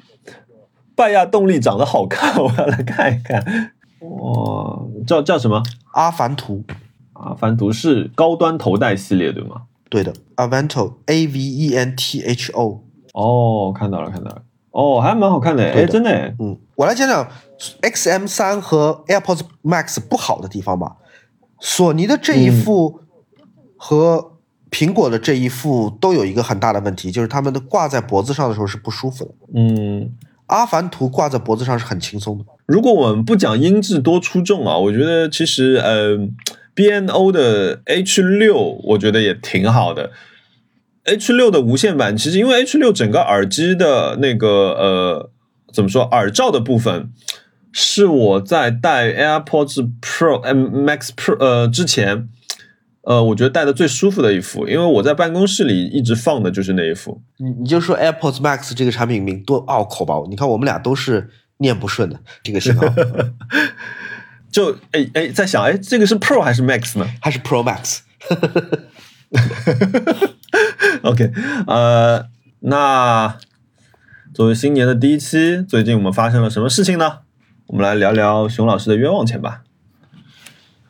拜亚动力长得好看，我要来看一看。哇，叫叫什么？阿凡图，阿凡图是高端头戴系列对吗？对的，Avento，A V E N T H O。哦，看到了，看到了。哦，还蛮好看的，哎，真的哎。嗯，我来讲讲 XM 三和 AirPods Max 不好的地方吧。索尼的这一副和苹果的这一副都有一个很大的问题，就是它们的挂在脖子上的时候是不舒服的。嗯，阿凡图挂在脖子上是很轻松的。如果我们不讲音质多出众啊，我觉得其实呃，BNO 的 H 六我觉得也挺好的。H 六的无线版，其实因为 H 六整个耳机的那个呃怎么说耳罩的部分，是我在戴 AirPods Pro、呃 Max Pro 呃之前，呃我觉得戴的最舒服的一副，因为我在办公室里一直放的就是那一副。你你就说 AirPods Max 这个产品名多拗口吧？你看我们俩都是念不顺的这个型号，就哎哎在想哎这个是 Pro 还是 Max 呢？还是 Pro Max。OK，呃，那作为新年的第一期，最近我们发生了什么事情呢？我们来聊聊熊老师的冤枉钱吧。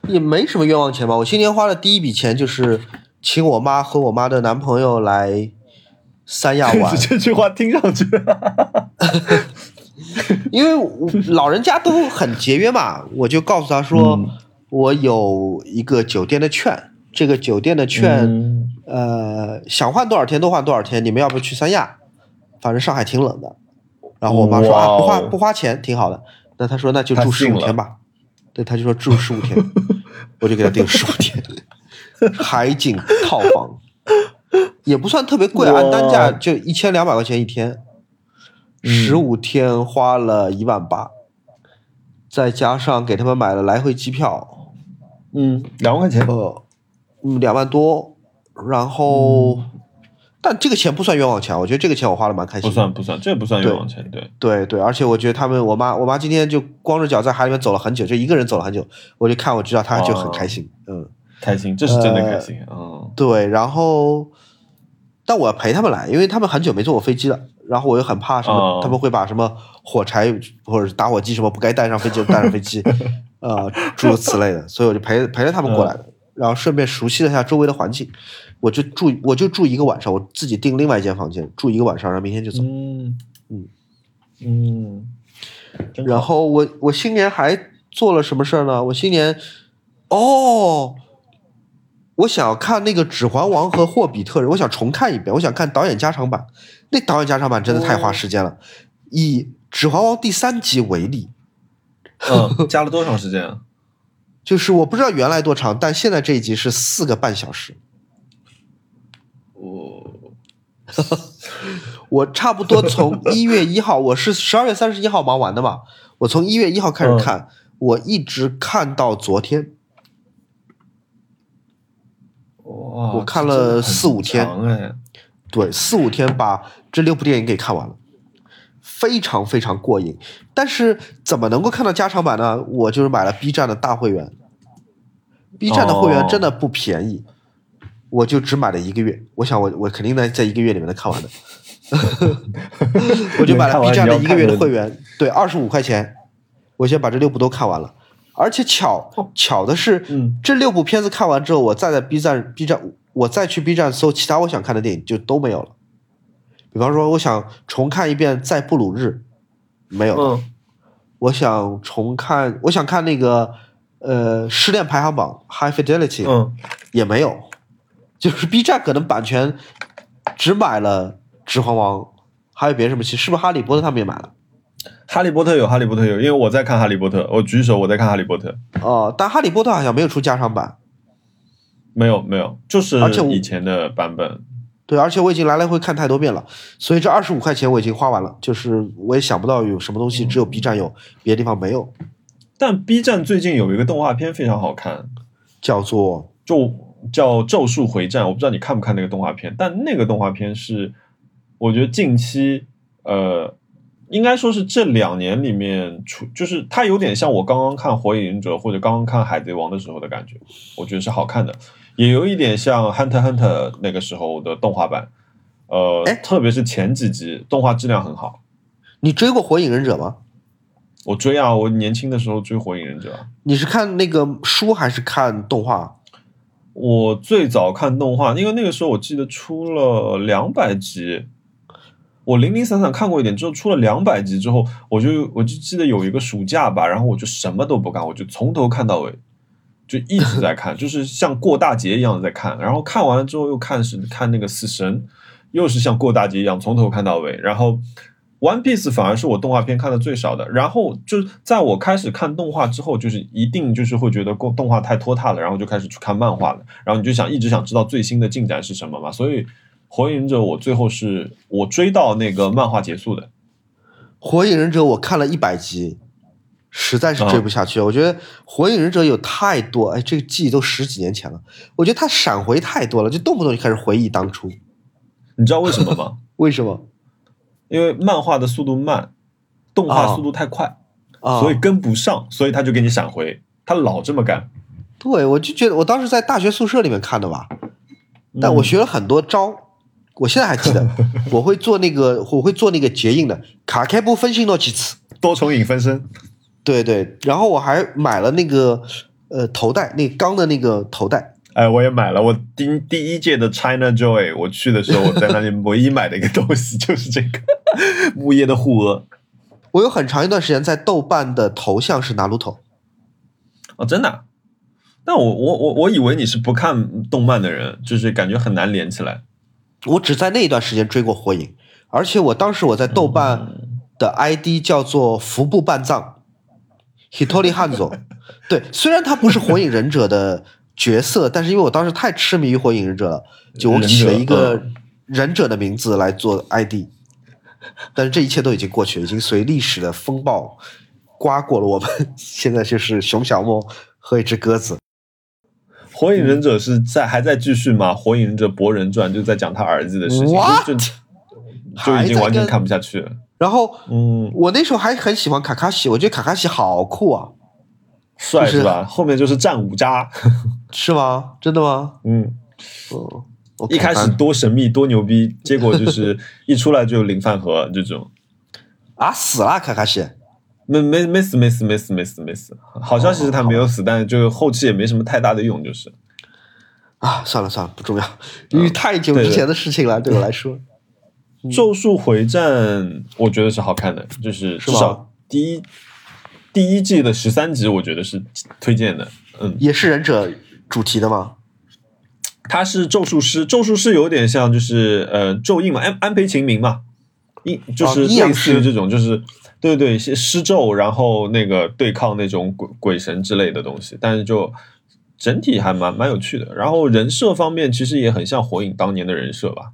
也没什么冤枉钱吧。我今年花的第一笔钱就是请我妈和我妈的男朋友来三亚玩，这句话听上去，因为老人家都很节约嘛，我就告诉他说，嗯我有一个酒店的券，这个酒店的券，嗯呃，想换多少天都换多少天，你们要不要去三亚？反正上海挺冷的。然后我妈说、哦啊，不花不花钱，挺好的。那他说那就住十五天吧。对，他就说住十五天，我就给他订十五天，海景套房，也不算特别贵，哇按单价就一千两百块钱一天，十五天花了一万八，再加上给他们买了来回机票，嗯，两万块钱，呃，嗯两万多，然后，但这个钱不算冤枉钱，我觉得这个钱我花的蛮开心的。不算不算，这不算冤枉钱，对，对。对，而且我觉得他们，我妈我妈今天就光着脚在海里面走了很久，就一个人走了很久，我就看我知道她就很开心，嗯，开心，这是真的开心，嗯对，然后，但我要陪他们来，因为他们很久没坐过飞机了，然后我又很怕什么，哦。他们会把什么火柴或者打火机什么不该带上飞机就带上飞机，呃，诸如此类的，所以我就陪陪着他们过来的，然后顺便熟悉了一下周围的环境，我就住我就住一个晚上，我自己订另外一间房间住一个晚上，然后明天就走。嗯嗯嗯，然后我我新年还做了什么事儿呢？我新年哦，我想要看那个《指环王》和《霍比特人》，我想重看一遍，我想看导演加长版。那导演加长版真的太花时间了。以《指环王》第三集为例，嗯，加了多长时间啊？就是我不知道原来多长，但现在这一集是四个半小时。我 我差不多从 一月一号，我是十二月三十一号忙完的嘛，我从一月一号开始看，我一直看到昨天。哇，我看了四五天对，四五天把这六部电影给看完了，非常非常过瘾。但是怎么能够看到加长版呢？我就是买了 B 站的大会员，B 站的会员哦真的不便宜，我就只买了一个月。我想我我肯定能在一个月里面能看完的，我就买了 B 站的一个月的会员，对，二十五块钱，我先把这六部都看完了。而且巧巧的是，嗯这六部片子看完之后，我再在 B 站 B 站我再去 B 站搜其他我想看的电影，就都没有了。比方说，我想重看一遍《在布鲁日》，没有了。嗯我想重看，我想看那个呃《失恋排行榜》High Fidelity，、嗯，也没有。就是 B 站可能版权只买了《指环王》，还有别的什么戏？是不是《哈利波特》他们也买了？哈利波特有哈利波特有，因为我在看哈利波特，我举手我在看哈利波特，哦、但《哈利波特》好像没有出加长版。没有没有，就是以前的版本。对，而且我已经来来回看太多遍了，所以这二十五块钱我已经花完了。就是我也想不到有什么东西只有 B 站有，别的地方没有，但 B 站最近有一个动画片非常好看，叫做就叫《咒术回战》，我不知道你看不看那个动画片，但那个动画片是我觉得近期呃，应该说是这两年里面出，就是它有点像我刚刚看《火影忍者》或者刚刚看《海贼王》的时候的感觉，我觉得是好看的，也有一点像《Hunter Hunter》那个时候的动画版，呃哎，特别是前几集动画质量很好。你追过《火影忍者》吗？我追啊，我年轻的时候追《火影忍者》啊。你是看那个书还是看动画？我最早看动画，因为那个时候我记得出了两百集，我零零散散看过一点，之后出了两百集之后，我就我就记得有一个暑假吧，然后我就什么都不干，我就从头看到尾，就一直在看，就是像过大节一样的在看，然后看完了之后又看是看那个死神，又是像过大节一样从头看到尾，然后。One Piece 反而是我动画片看的最少的，然后就是在我开始看动画之后，就是一定就是会觉得动动画太拖沓了，然后就开始去看漫画了，然后你就想一直想知道最新的进展是什么嘛，所以《火影忍者》我最后是我追到那个漫画结束的，《火影忍者》我看了一百集，实在是追不下去。我觉得《火影忍者》有太多，哎，这个记忆都十几年前了。我觉得他闪回太多了，就动不动就开始回忆当初。你知道为什么吗？为什么因为漫画的速度慢，动画速度太快，啊？所以跟不上，所以他就给你闪回，他老这么干。对我就觉得我当时在大学宿舍里面看的吧，但嗯我学了很多招。我现在还记得，我会做那个，我会做那个结印的卡开布分心诺几次。多重影分身，对对，然后我还买了那个呃头带，那钢的那个头带。哎，我也买了。我第第一届的 China Joy，我去的时候，我在那里 唯一买的一个东西就是这个木叶的护额。我有很长一段时间在豆瓣的头像是拿鲁头。哦，真的啊、但我我我我以为你是不看动漫的人，就是感觉很难连起来。我只在那一段时间追过火影，而且我当时我在豆瓣的 ID 叫做服部半藏 （Hitori Hanzo）。对，虽然他不是火影忍者的角色，但是因为我当时太痴迷于火影忍者了，就我起了一个忍者的名字来做 ID。但是这一切都已经过去了，已经随历史的风暴刮过了我们。现在就是熊小莫和一只鸽子。火影忍者是在还在继续吗？火影忍者博人传就在讲他儿子的事情，What？就就就已经完全看不下去了。然后嗯，我那时候还很喜欢卡卡西，我觉得卡卡西好酷啊，就是帅是吧？后面就是战五渣，是吗？真的吗？嗯，哦，一开始多神秘多牛逼，结果就是一出来就领饭盒这种。啊死了卡卡西，没没没死没死没死没死没死，好消息是他没有死，但是就后期也没什么太大的用，就是。啊，算了算了，不重要，因为太久之前的事情了，对我来说。《咒术回战》我觉得是好看的，就是至少第一第一季的十三集，我觉得是推荐的。嗯，也是忍者主题的吗？他是咒术师，咒术师有点像就是呃咒印嘛，安安培晴明嘛，印就是类似于这种，就是对对是施咒，然后那个对抗那种鬼鬼神之类的东西，但是就整体还蛮蛮有趣的。然后人设方面其实也很像火影当年的人设吧，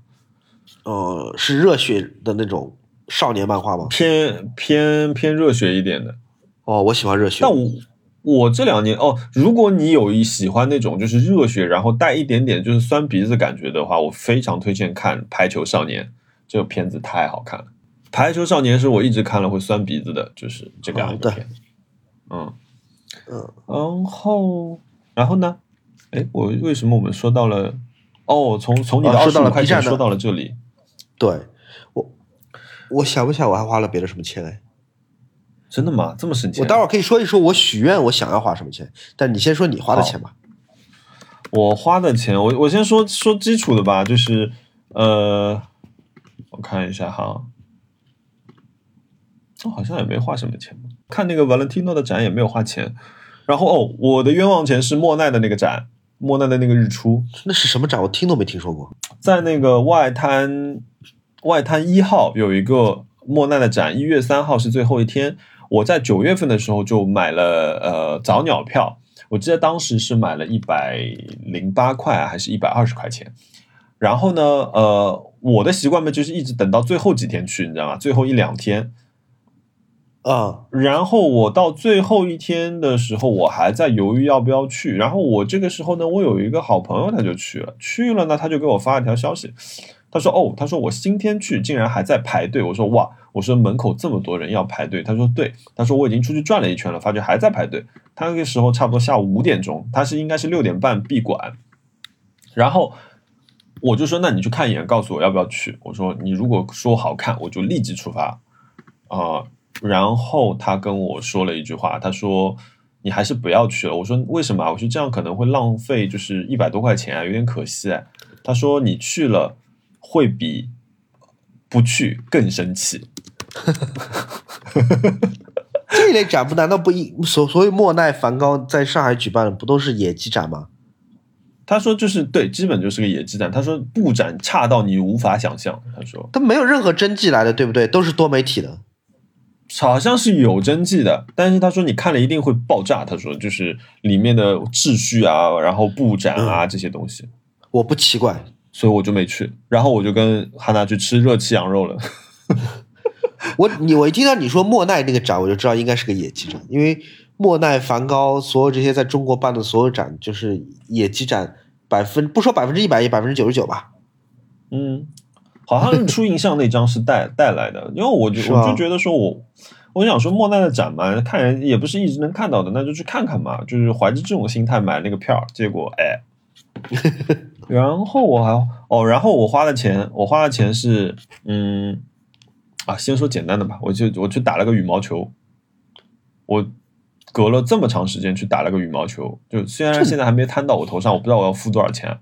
呃，是热血的那种少年漫画吗？偏偏偏热血一点的。哦，我喜欢热血。但我我这两年哦，如果你有一喜欢那种就是热血，然后带一点点就是酸鼻子感觉的话，我非常推荐看《排球少年》这个片子，太好看了。《排球少年》是我一直看了会酸鼻子的，就是这个样。嗯嗯，然后然后呢？哎，我为什么我们说到了？哦，从从你的二十五块钱说到了这里。对，我我想不起来我还花了别的什么钱哎。真的吗？这么省钱？我待会儿可以说一说我许愿我想要花什么钱，但你先说你花的钱吧。我花的钱，我我先说说基础的吧，就是呃，我看一下哈，我好像也没花什么钱，看那个 Valentino 的展也没有花钱。然后哦，我的冤枉钱是莫奈的那个展，莫奈的那个日出，那是什么展？我听都没听说过。在那个外滩外滩一号有一个莫奈的展，一月三号是最后一天。我在九月份的时候就买了呃早鸟票，我记得当时是买了一百零八块还是一百二十块钱。然后呢，呃，我的习惯呢就是一直等到最后几天去，你知道吗？最后一两天。啊，然后我到最后一天的时候，我还在犹豫要不要去。然后我这个时候呢，我有一个好朋友他就去了，去了呢他就给我发了条消息，他说：“哦，他说我今天去竟然还在排队。”我说：“哇，我说门口这么多人要排队。”他说：“对，他说我已经出去转了一圈了，发觉还在排队。”他那个时候差不多下午五点钟，他是应该是六点半闭馆。然后我就说：“那你去看一眼，告诉我要不要去。”我说：“你如果说好看，我就立即出发。”啊。然后他跟我说了一句话，他说：“你还是不要去了。”我说：“为什么？”我说：“这样可能会浪费，就是一百多块钱啊，有点可惜。”他说：“你去了会比不去更生气。”这类展不难道不一所所谓莫奈梵高在上海举办的不都是野鸡展吗？他说：“就是对，基本就是个野鸡展。”他说：“布展差到你无法想象。”他说：“他没有任何真迹来的，对不对？都是多媒体的。”好像是有真迹的，但是他说你看了一定会爆炸。他说就是里面的秩序啊，然后布展啊这些东西，我不奇怪，所以我就没去。然后我就跟汉娜去吃热气羊肉了。我你我一听到你说莫奈那个展，我就知道应该是个野鸡展，因为莫奈、梵高所有这些在中国办的所有展，就是野鸡展，百分不说百分之一百，也百分之九十九吧。嗯。好像日出印象那张是带带来的，因为我就我就觉得说我我想说莫奈的展嘛，看人也不是一直能看到的，那就去看看嘛，就是怀着这种心态买那个票，结果哎，然后我还哦，然后我花的钱，我花的钱是嗯啊，先说简单的吧，我就我去打了个羽毛球，我隔了这么长时间去打了个羽毛球，就虽然现在还没摊到我头上，我不知道我要付多少钱。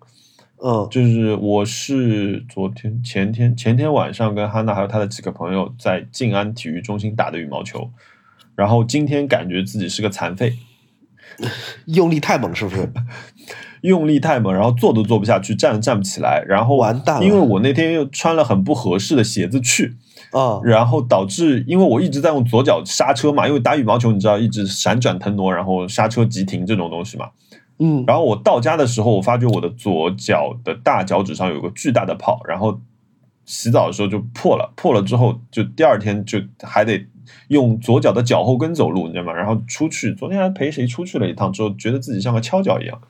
嗯，就是我是昨天、前天、前天晚上跟哈娜还有她的几个朋友在静安体育中心打的羽毛球，然后今天感觉自己是个残废，用力太猛是不是？用力太猛，然后坐都坐不下去，站都站不起来，然后完蛋了。因为我那天又穿了很不合适的鞋子去，啊，然后导致因为我一直在用左脚刹车嘛，因为打羽毛球你知道一直闪转腾挪，然后刹车急停这种东西嘛。嗯，然后我到家的时候，我发觉我的左脚的大脚趾上有个巨大的泡，然后洗澡的时候就破了，破了之后就第二天就还得用左脚的脚后跟走路，你知道吗？然后出去，昨天还陪谁出去了一趟之后，觉得自己像个敲脚一样。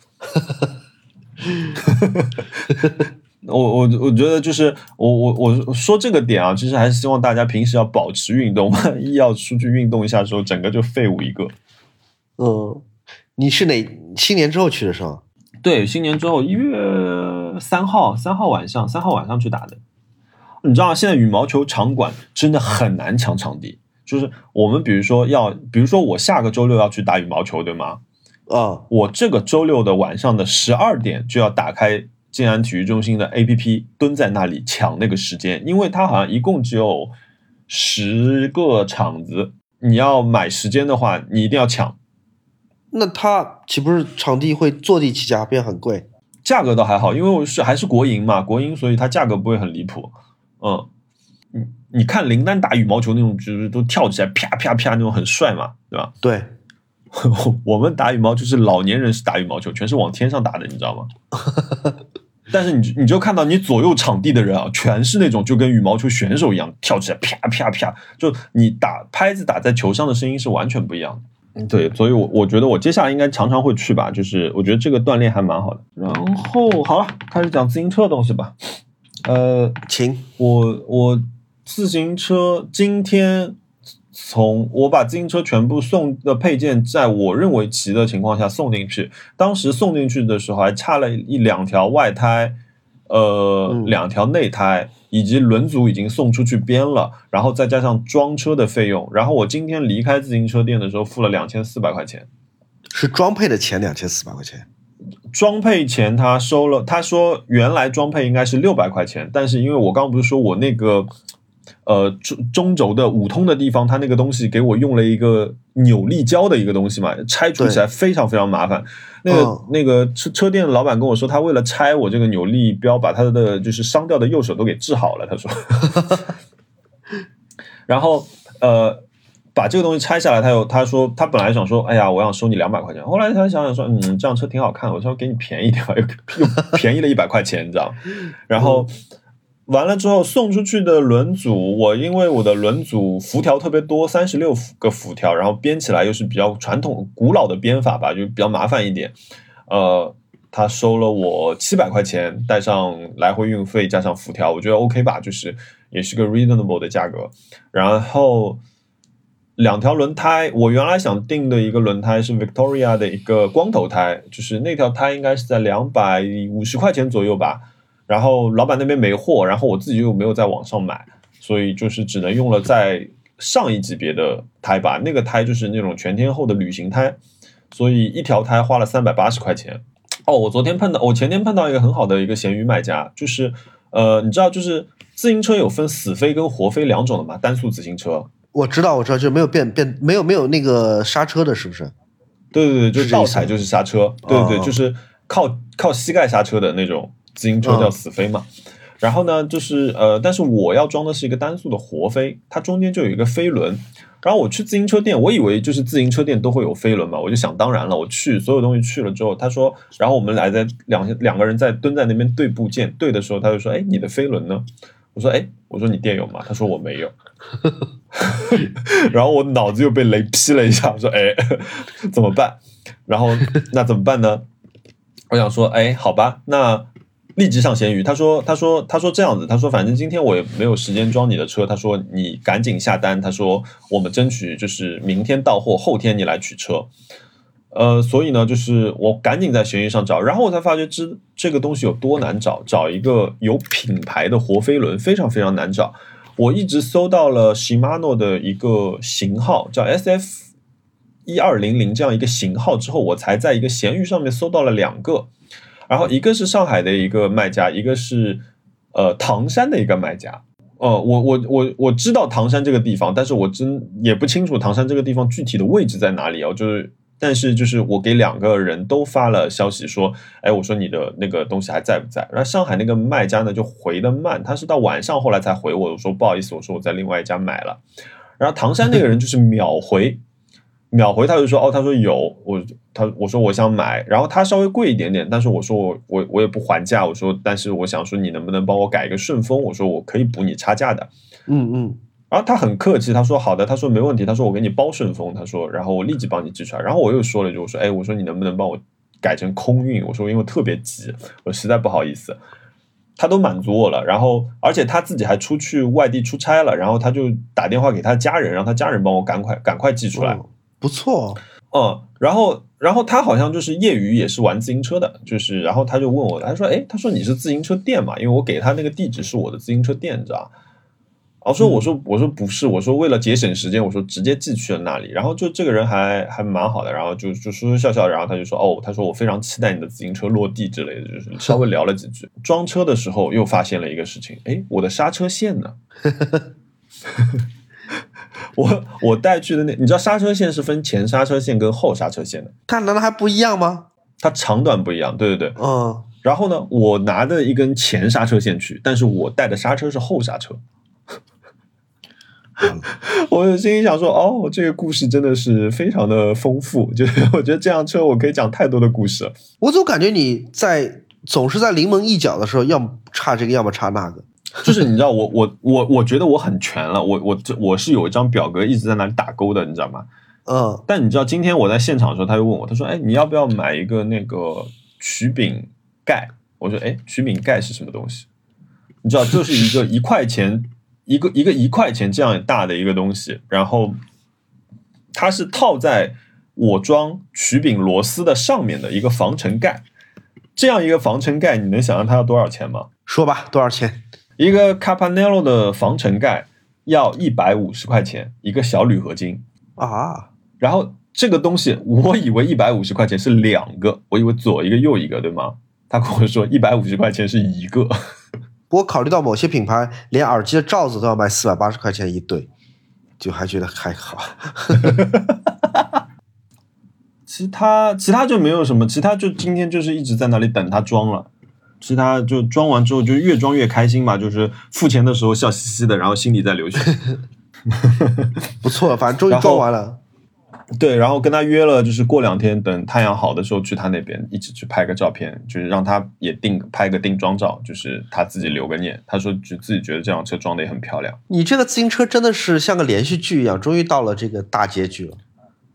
我我我觉得就是我我我说这个点啊，其实还是希望大家平时要保持运动，万 一要出去运动一下的时候，整个就废物一个。嗯。你是哪新年之后去的是吗？对，新年之后一月三号，三号晚上，三号晚上去打的。你知道现在羽毛球场馆真的很难抢场地，就是我们比如说要，比如说我下个周六要去打羽毛球，对吗？啊，我这个周六的晚上的十二点就要打开静安体育中心的 APP，蹲在那里抢那个时间，因为它好像一共只有十个场子，你要买时间的话，你一定要抢。那它岂不是场地会坐地起价，变很贵？价格倒还好，因为我是还是国营嘛，国营，所以它价格不会很离谱。嗯，你你看林丹打羽毛球那种，就是都跳起来啪啪啪那种很帅嘛，对吧？对，我们打羽毛球是老年人是打羽毛球，全是往天上打的，你知道吗？但是你你就看到你左右场地的人啊，全是那种就跟羽毛球选手一样跳起来啪啪啪，就你打拍子打在球上的声音是完全不一样的。对，所以，我我觉得我接下来应该常常会去吧，就是我觉得这个锻炼还蛮好的。然后好了，开始讲自行车的东西吧。呃，请我我自行车今天从我把自行车全部送的配件，在我认为齐的情况下送进去。当时送进去的时候还差了一两条外胎，呃，嗯两条内胎，以及轮组已经送出去编了，然后再加上装车的费用。然后我今天离开自行车店的时候付了两千四百块钱。是装配的钱两千四百块钱。装配钱他收了，他说原来装配应该是六百块钱，但是因为我刚刚不是说我那个呃中中轴的五通的地方，他那个东西给我用了一个扭力胶的一个东西嘛，拆除起来非常非常麻烦。那个、嗯那个车车店的老板跟我说，他为了拆我这个扭力标，把他的就是伤掉的右手都给治好了。他说，然后呃。把这个东西拆下来，他有他说他本来想说，哎呀，我想收你两百块钱。后来他想想说，嗯，这辆车挺好看，我说给你便宜点吧，又又便宜了一百块钱，你知道？然后完了之后送出去的轮组，我因为我的轮组辐条特别多，三十六个辐条，然后编起来又是比较传统古老的编法吧，就比较麻烦一点。呃，他收了我七百块钱，带上来回运费加上辐条，我觉得 OK 吧，就是也是个 reasonable 的价格。然后。两条轮胎，我原来想订的一个轮胎是 Victoria 的一个光头胎，就是那条胎应该是在两百五十块钱左右吧。然后老板那边没货，然后我自己又没有在网上买，所以就是只能用了在上一级别的胎吧。那个胎就是那种全天候的旅行胎，所以一条胎花了三百八十块钱。哦，我昨天碰到，我前天碰到一个很好的一个闲鱼卖家，就是呃，你知道，就是自行车有分死飞跟活飞两种的嘛，单速自行车。我知道，我知道，就没有变变，没有没有那个刹车的，是不是？对对对，就是倒踩就是刹车，对对就是靠靠膝盖刹车的那种自行车叫死飞嘛。然后呢，就是呃，但是我要装的是一个单速的活飞，它中间就有一个飞轮。然后我去自行车店，我以为就是自行车店都会有飞轮嘛，我就想当然了。我去所有东西去了之后，他说，然后我们来在两两个人在蹲在那边对部件，对的时候他就说，哎，你的飞轮呢？我说，哎，我说你店有吗？他说我没有。然后我脑子又被雷劈了一下，我说哎，怎么办？然后那怎么办呢？我想说，哎，好吧，那立即上闲鱼。他说，他说，他说这样子，他说反正今天我也没有时间装你的车，他说你赶紧下单，他说我们争取就是明天到货，后天你来取车。呃，所以呢，就是我赶紧在闲鱼上找，然后我才发觉这这个东西有多难找，找一个有品牌的活飞轮非常非常难找。我一直搜到了 Shimano 的一个型号，叫 SF 一二零零这样一个型号之后，我才在一个闲鱼上面搜到了两个，然后一个是上海的一个卖家，一个是呃唐山的一个卖家。呃，我我我我知道唐山这个地方，但是我真也不清楚唐山这个地方具体的位置在哪里哦，就是。但是就是我给两个人都发了消息说，哎，我说你的那个东西还在不在？然后上海那个卖家呢就回的慢，他是到晚上后来才回我，我说不好意思，我说我在另外一家买了。然后唐山那个人就是秒回，秒回他就说哦，他说有，我他我说我想买，然后他稍微贵一点点，但是我说我我我也不还价，我说但是我想说你能不能帮我改一个顺丰？我说我可以补你差价的。嗯嗯。然后他很客气，他说好的，他说没问题，他说我给你包顺丰，他说，然后我立即帮你寄出来。然后我又说了一句，我说，哎，我说你能不能帮我改成空运？我说因为特别急，我实在不好意思。他都满足我了，然后而且他自己还出去外地出差了，然后他就打电话给他家人，让他家人帮我赶快赶快寄出来。哦、不错，嗯，然后然后他好像就是业余也是玩自行车的，就是然后他就问我，他说，哎，他说你是自行车店嘛？因为我给他那个地址是我的自行车店，你知道。我说，我说，我说不是，我说为了节省时间，我说直接寄去了那里。然后就这个人还还蛮好的，然后就就说说笑笑，然后他就说哦，他说我非常期待你的自行车落地之类的，就是稍微聊了几句。装车的时候又发现了一个事情，哎，我的刹车线呢？我我带去的那，你知道刹车线是分前刹车线跟后刹车线的，它难道还不一样吗？它长短不一样，对对对，嗯。然后呢，我拿的一根前刹车线去，但是我带的刹车是后刹车。我心里想说，哦，这个故事真的是非常的丰富，就是 我觉得这辆车我可以讲太多的故事了。我总感觉你在总是在临门一脚的时候，要么差这个，要么差那个。就是你知道，我我我我觉得我很全了，我我这我是有一张表格一直在那里打勾的，你知道吗？嗯。但你知道，今天我在现场的时候，他就问我，他说：“哎，你要不要买一个那个曲柄盖？”我说：“哎，曲柄盖是什么东西？”你知道，就是一个 一块钱。一个一个一块钱这样大的一个东西，然后它是套在我装曲柄螺丝的上面的一个防尘盖。这样一个防尘盖，你能想象它要多少钱吗？说吧，多少钱？一个 Capanello 的防尘盖要一百五十块钱，一个小铝合金啊。然后这个东西，我以为一百五十块钱是两个，我以为左一个右一个，对吗？他跟我说一百五十块钱是一个。不过考虑到某些品牌连耳机的罩子都要卖四百八十块钱一对，就还觉得还好。其他其他就没有什么，其他就今天就是一直在那里等他装了。其他就装完之后就越装越开心嘛，就是付钱的时候笑嘻嘻的，然后心里在流血。不错，反正终于装完了。对，然后跟他约了，就是过两天等太阳好的时候去他那边一起去拍个照片，就是让他也定拍个定妆照，就是他自己留个念。他说就自己觉得这辆车装的也很漂亮。你这个自行车真的是像个连续剧一样，终于到了这个大结局了。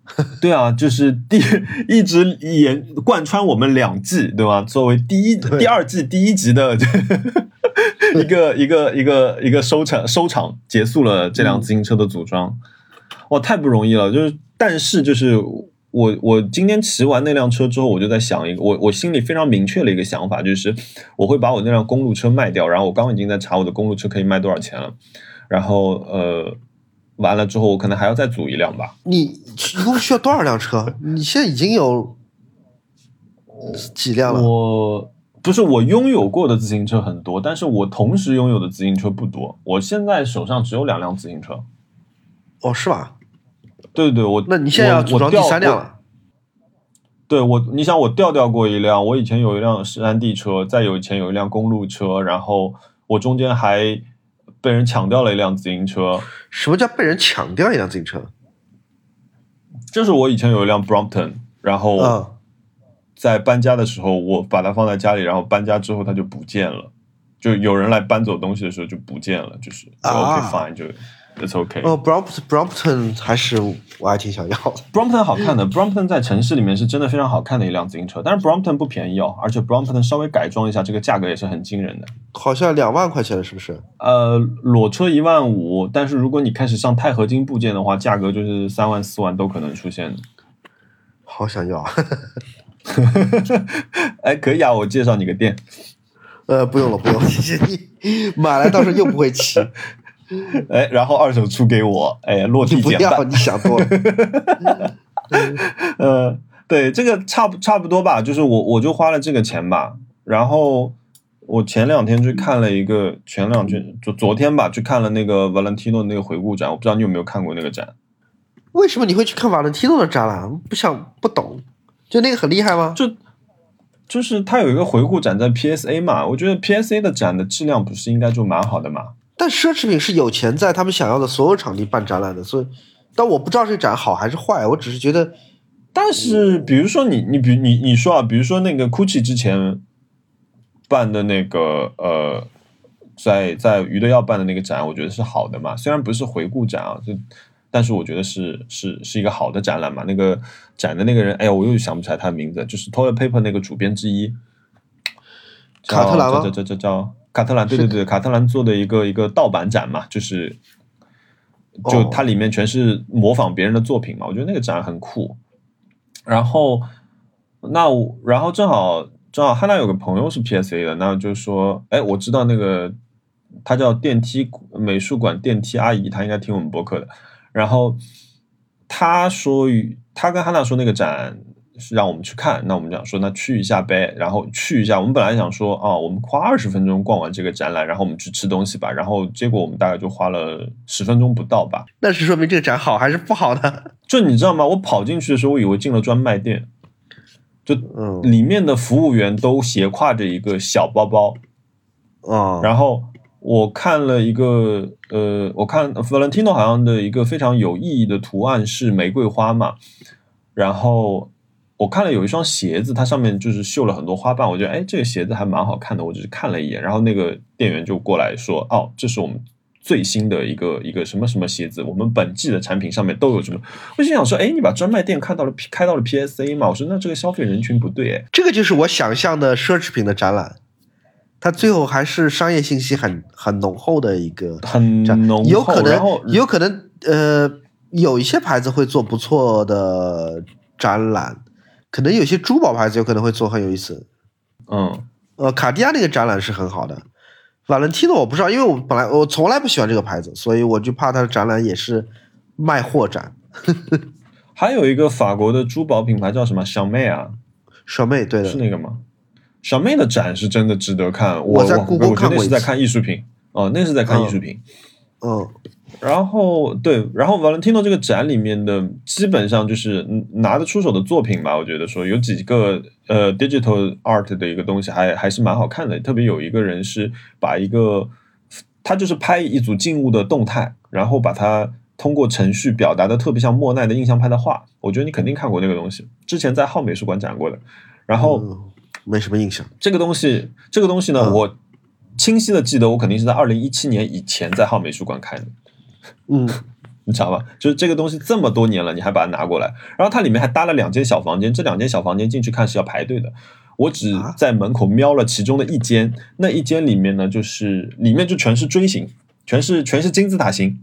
对啊，就是第一直演贯穿我们两季，对吧？作为第一第二季第一集的 一个一个一个一个收场收场结束了这辆自行车的组装，哇，太不容易了。就是，但是就是我我今天骑完那辆车之后，我就在想一个，我我心里非常明确的一个想法，就是我会把我那辆公路车卖掉。然后我刚刚已经在查我的公路车可以卖多少钱了，然后呃。完了之后，我可能还要再组一辆吧。你一共需要多少辆车？你现在已经有几辆了？我不是我拥有过的自行车很多，但是我同时拥有的自行车不多。我现在手上只有两辆自行车。哦，是吧？对对对，我那你现在要组装第三辆了？对我，你想我调调过一辆，我以前有一辆山地车，再有以前有一辆公路车，然后我中间还。被人抢掉了一辆自行车。什么叫被人抢掉一辆自行车？就是我以前有一辆 Brompton，然后在搬家的时候，我把它放在家里，然后搬家之后它就不见了。就有人来搬走东西的时候就不见了，就是 OK fine 就。It's okay。哦，Brompton 还是我还挺想要的。Brompton 好看的，Brompton 在城市里面是真的非常好看的一辆自行车，但是 Brompton 不便宜哦，而且 Brompton 稍微改装一下，这个价格也是很惊人的。好像两万块钱了，是不是？呃，裸车一万五，但是如果你开始上钛合金部件的话，价格就是三万四万都可能出现。好想要。哎，可以啊，我介绍你个店。呃，不用了，不用，谢谢你。买来到时候又不会骑。哎，然后二手出给我，哎，落地简单。你想多了。呃，对，这个差不差不多吧，就是我我就花了这个钱吧。然后我前两天去看了一个，前两天就昨天吧，去看了那个 Valentino 那个回顾展。我不知道你有没有看过那个展？为什么你会去看 Valentino 的展览？不想不懂，就那个很厉害吗？就就是他有一个回顾展在 PSA 嘛，我觉得 PSA 的展的质量不是应该就蛮好的嘛。但奢侈品是有钱在他们想要的所有场地办展览的，所以，但我不知道这展好还是坏，我只是觉得，但是比如说你你比你你说啊，比如说那个 GUCCI 之前办的那个呃，在在余德耀办的那个展，我觉得是好的嘛，虽然不是回顾展啊，就但是我觉得是是是一个好的展览嘛。那个展的那个人，哎呀，我又想不起来他的名字，就是 Toilet Paper 那个主编之一，卡特兰吗？叫叫叫叫。卡特兰，对对对，卡特兰做的一个一个盗版展嘛，就是，就它里面全是模仿别人的作品嘛，我觉得那个展很酷。然后，那我，然后正好正好汉娜有个朋友是 PSA 的，那就说，哎，我知道那个，他叫电梯美术馆电梯阿姨，她应该听我们博客的。然后他说，他跟汉娜说那个展。是让我们去看，那我们讲说，那去一下呗，然后去一下。我们本来想说，啊，我们花二十分钟逛完这个展览，然后我们去吃东西吧。然后结果我们大概就花了十分钟不到吧。那是说明这个展好还是不好呢？就你知道吗？我跑进去的时候，我以为进了专卖店，就里面的服务员都斜挎着一个小包包，啊，然后我看了一个，呃，我看 Valentino 好像的一个非常有意义的图案是玫瑰花嘛，然后。我看了有一双鞋子，它上面就是绣了很多花瓣，我觉得哎，这个鞋子还蛮好看的。我只是看了一眼，然后那个店员就过来说：“哦，这是我们最新的一个一个什么什么鞋子，我们本季的产品上面都有什么。”我心想说：“哎，你把专卖店看到了，开到了 PSA 嘛？”我说：“那这个消费人群不对。”哎，这个就是我想象的奢侈品的展览。它最后还是商业信息很很浓厚的一个很浓厚，有可能有可能呃，有一些牌子会做不错的展览，可能有些珠宝牌子有可能会做很有意思。嗯呃，卡地亚那个展览是很好的，Valentino 我不知道，因为我本来我从来不喜欢这个牌子，所以我就怕它的展览也是卖货展。还有一个法国的珠宝品牌叫什么小妹啊？小妹，对的，是那个吗？小妹的展是真的值得看，我我在故宫看过一次那是在看艺术品哦，那是在看艺术品。嗯然后对，然后 Valentino 这个展里面的基本上就是嗯拿得出手的作品吧，我觉得说有几个呃 digital art 的一个东西还还是蛮好看的，特别有一个人是把一个他就是拍一组静物的动态，然后把它通过程序表达的特别像莫奈的印象派的画，我觉得你肯定看过那个东西，之前在浩美术馆展过的。然后嗯，没什么印象。这个东西，这个东西呢，嗯我清晰的记得，我肯定是在二零一七年以前在浩美术馆看的。嗯你知道吧？就是这个东西这么多年了，你还把它拿过来，然后它里面还搭了两间小房间，这两间小房间进去看是要排队的。我只啊在门口瞄了其中的一间，那一间里面呢，就是里面就全是锥形，全是全是金字塔形，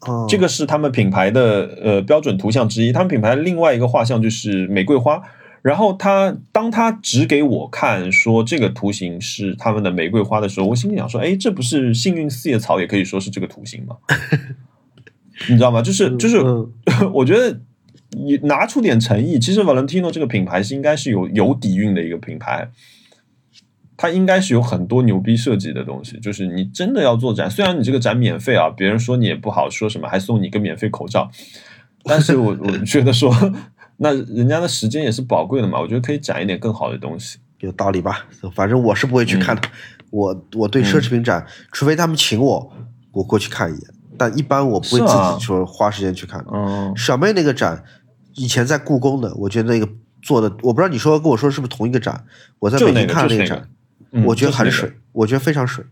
哦，这个是他们品牌的呃标准图像之一。他们品牌另外一个画像就是玫瑰花，然后他当他指给我看说这个图形是他们的玫瑰花的时候，我心里想说，哎，这不是幸运四叶草也可以说是这个图形吗？你知道吗？就是就是，嗯 我觉得你拿出点诚意。其实 Valentino 这个品牌是应该是有有底蕴的一个品牌，它应该是有很多牛逼设计的东西。就是你真的要做展，虽然你这个展免费啊，别人说你也不好说什么，还送你一个免费口罩，但是我 我觉得说，那人家的时间也是宝贵的嘛，我觉得可以展一点更好的东西。有道理吧？反正我是不会去看的。我我对奢侈品展，除非他们请我，我过去看一眼，但一般我不会自己说花时间去看的。嗯，小妹那个展，以前在故宫的，我觉得那个做的，我不知道你说跟我说是不是同一个展？我在北京看那个那个展，嗯我觉得很水，我觉得非常水。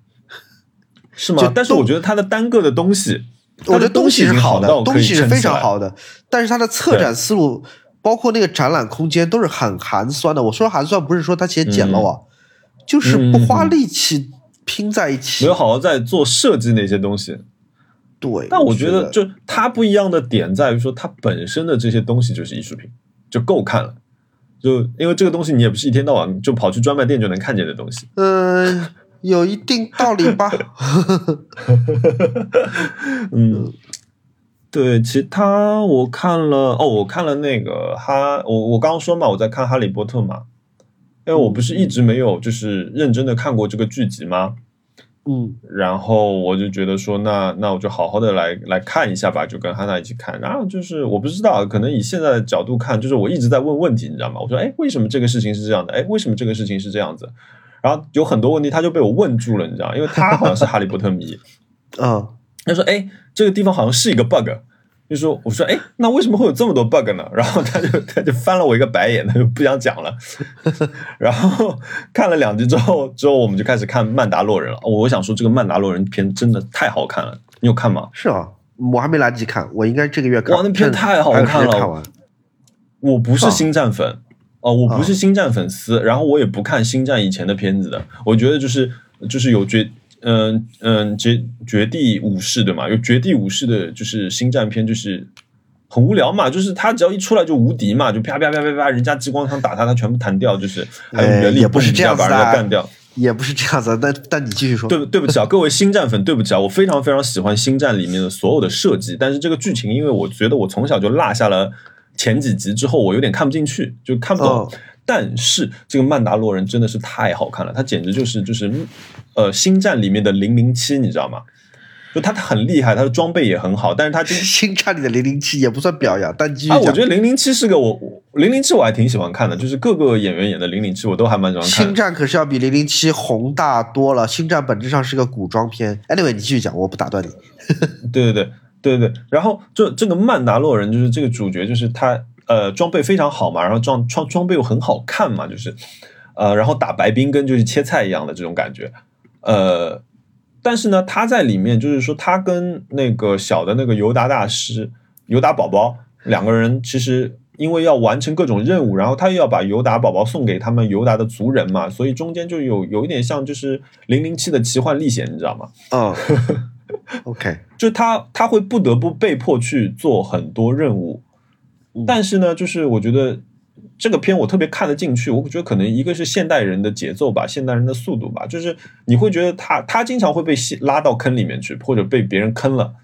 是吗就？但是我觉得它的单个的东西，我觉得东西是好的，东西是非常。好的，但是它的策展思路，包括那个展览空间都是很寒酸的。我说寒酸不是说它写简陋啊，就是不花力气拼在一起。没有好好在做设计那些东西，对，但我觉觉得就它不一样的点在于说，它本身的这些东西就是艺术品，就够看了。就因为这个东西，你也不是一天到晚就跑去专卖店就能看见的东西。嗯、有一定道理吧。嗯，对，其他我看了哦，我看了那个哈，我我刚刚说嘛，我在看《哈利波特》嘛，因为我不是一直没有就是认真的看过这个剧集吗？嗯然后我就觉得说，那那我就好好的来来看一下吧，就跟汉娜一起看。然后就是我不知道，可能以现在的角度看，就是我一直在问问题，你知道吗？我说，哎，为什么这个事情是这样的？哎，为什么这个事情是这样子？然后有很多问题他就被我问住了，你知道吗？因为他好像是哈利波特迷，嗯 他说，哎，这个地方好像是一个 bug。就说我说哎，那为什么会有这么多 bug 呢？然后他就他就翻了我一个白眼，他就不想讲了。然后看了两集之后，之后我们就开始看《曼达洛人》了。我想说，这个《曼达洛人》片真的太好看了，你有看吗？是啊，我还没来得及看，我应该这个月看。哇那片太好看了看完。我不是星战粉哦、我不是星战粉丝，然后我也不看星战以前的片子的。我觉得就是就是有绝嗯嗯绝绝地武士对吗？有绝地武士的，就是星战片就是。很无聊嘛，就是他只要一出来就无敌嘛，就啪啪啪啪啪，人家激光枪打他，他全部弹掉，就是还有呃原力也不是这样子的人家干掉。也不是这样子，但但你继续说。对对不起啊，各位星战粉，对不起啊，我非常非常喜欢星战里面的所有的设计，但是这个剧情，因为我觉得我从小就落下了前几集之后，我有点看不进去，就看不懂。哦但是这个曼达洛人真的是太好看了，他简直就是就是呃星战里面的零零七，你知道吗？就他很厉害，他的装备也很好，但是他今 星战里的零零七也不算表扬，但啊，讲。我觉得零零七是个我零零七我还挺喜欢看的，就是各个演员演的零零七我都还蛮喜欢看。星战可是要比零零七宏大多了。星战本质上是个古装片。Anyway，你继续讲，我不打断你。对对对对对对，然后这这个曼达洛人就是这个主角，就是他呃装备非常好嘛，然后装装装备又很好看嘛，就是呃然后打白冰跟就是切菜一样的这种感觉，呃，但是呢他在里面就是说他跟那个小的那个尤达大师尤达宝宝两个人其实因为要完成各种任务，然后他又要把尤达宝宝送给他们尤达的族人嘛，所以中间就有有一点像就是零零七的奇幻历险，你知道吗？嗯 OK，就他他会不得不被迫去做很多任务，但是呢，就是我觉得这个片我特别看得进去，我觉得可能一个是现代人的节奏吧，现代人的速度吧，就是你会觉得他他经常会被吸拉到坑里面去，或者被别人坑了，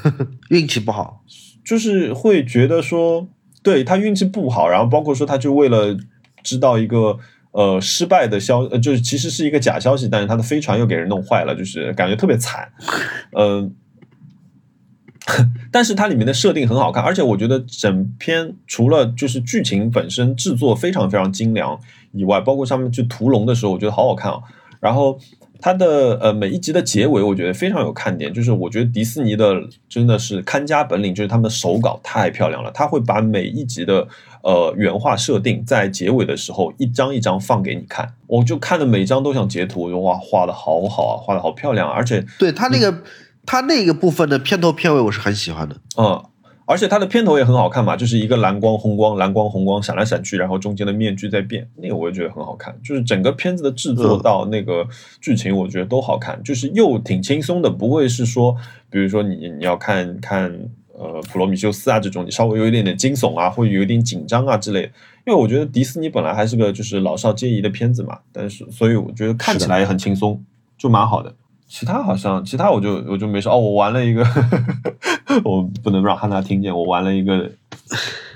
运气不好，就是会觉得说，对他运气不好，然后包括说他就为了知道一个。呃，失败的消呃，就是其实是一个假消息，但是他的飞船又给人弄坏了，就是感觉特别惨。嗯、但是它里面的设定很好看，而且我觉得整篇除了就是剧情本身制作非常非常精良以外，包括上面去屠龙的时候，我觉得好好看啊。然后它的呃每一集的结尾，我觉得非常有看点，就是我觉得迪士尼的真的是看家本领，就是他们的手稿太漂亮了，他会把每一集的呃原画设定在结尾的时候一张一张放给你看，我就看了每张都想截图，我就哇画的好好啊，画的好漂亮啊，而且对他那个他那个部分的片头片尾我是很喜欢的。嗯，而且它的片头也很好看嘛，就是一个蓝光红光，蓝光红光闪来闪去，然后中间的面具在变，那个我也觉得很好看。就是整个片子的制作嗯到那个剧情，我觉得都好看，就是又挺轻松的，不会是说，比如说你你要看看呃普罗米修斯啊这种，你稍微有一点点惊悚啊，或者有一点紧张啊之类的。因为我觉得迪士尼本来还是个就是老少皆宜的片子嘛，但是所以我觉得看起来也很轻松，就蛮好的。其他好像，其他我就我就没说哦，我玩了一个，我不能让汉娜听见，我玩了一个，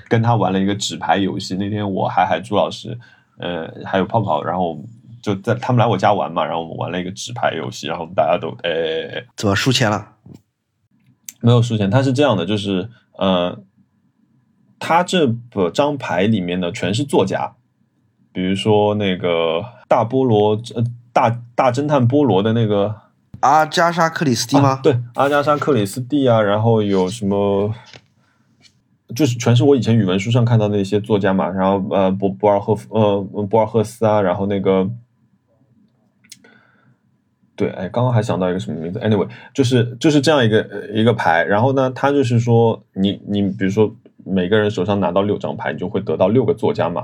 跟他玩了一个纸牌游戏。那天我还还朱老师，呃，还有泡泡，然后就在他们来我家玩嘛，然后我们玩了一个纸牌游戏，然后我们大家都哎怎么输钱了？没有输钱，他是这样的，就是呃，他这个张牌里面呢全是作家，比如说那个大菠萝，呃，大大侦探菠萝的那个阿加莎克里斯蒂吗？啊对，阿加莎·克里斯蒂啊，然后有什么，就是全是我以前语文书上看到的一些作家嘛，然后呃，博博尔赫夫呃博尔赫斯啊，然后那个。对，哎，刚刚还想到一个什么名字？Anyway，就是就是这样一个呃一个牌，然后呢，它就是说你你比如说每个人手上拿到六张牌，你就会得到六个作家嘛，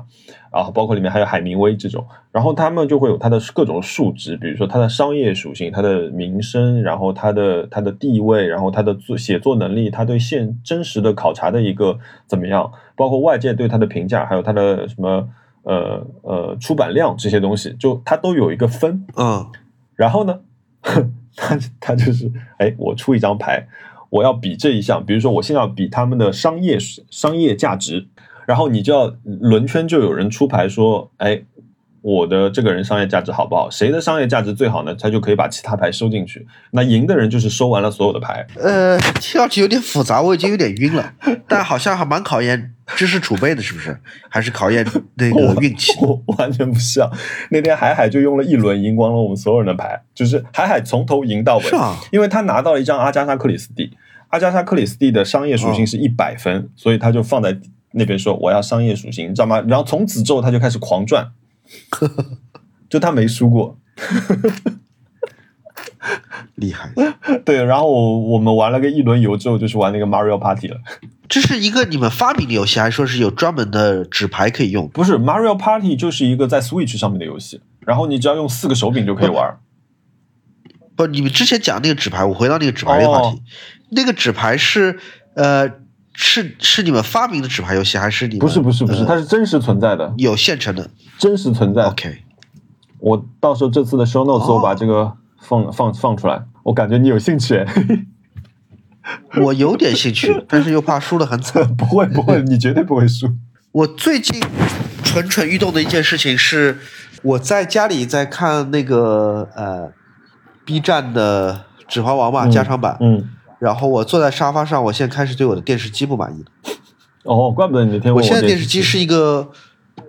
然后包括里面还有海明威这种，然后他们就会有它的各种数值，比如说它的商业属性、它的名声，然后它的它的地位，然后它的作写作能力，它对现真实的考察的一个怎么样，包括外界对它的评价，还有它的什么呃呃出版量这些东西，就它都有一个分。嗯，然后呢，他他就是哎，我出一张牌，我要比这一项，比如说我现在要比他们的商业商业价值，然后你就要轮圈就有人出牌说，哎，我的这个人商业价值好不好？谁的商业价值最好呢？他就可以把其他牌收进去。那赢的人就是收完了所有的牌。呃，听上去有点复杂，我已经有点晕了，但好像还蛮考验知识储备的，是不是？还是考验那个运气？我完全不像。那天海海就用了一轮赢光了我们所有人的牌，就是海海从头赢到尾，因为他拿到了一张阿加莎克里斯蒂，阿加莎克里斯蒂的商业属性是一百分，所以他就放在那边说我要商业属性，你知道吗？然后从此之后他就开始狂赚，就他没输过。厉害！对，然后我我们玩了个一轮游之后，就是玩那个 Mario Party 了。这是一个你们发明的游戏，还是说是有专门的纸牌可以用？不是 Mario Party 就是一个在 Switch 上面的游戏，然后你只要用四个手柄就可以玩。不，你们之前讲那个纸牌，我回到那个纸牌那个话题，哦那个纸牌是呃是是你们发明的纸牌游戏，还是你们不是不是不是，呃它是真实存在的，有现成的真实存在。？OK，我到时候这次的 show notes 哦我把这个放放放出来，我感觉你有兴趣。我有点兴趣，但是又怕输的很惨。不会不会，你绝对不会输。我最近蠢蠢欲动的一件事情是，我在家里在看那个呃 B 站的《指环王》嘛嗯加长版，嗯，然后我坐在沙发上，我现在开始对我的电视机不满意了。哦，怪不得你那天我现在电电视机是一个，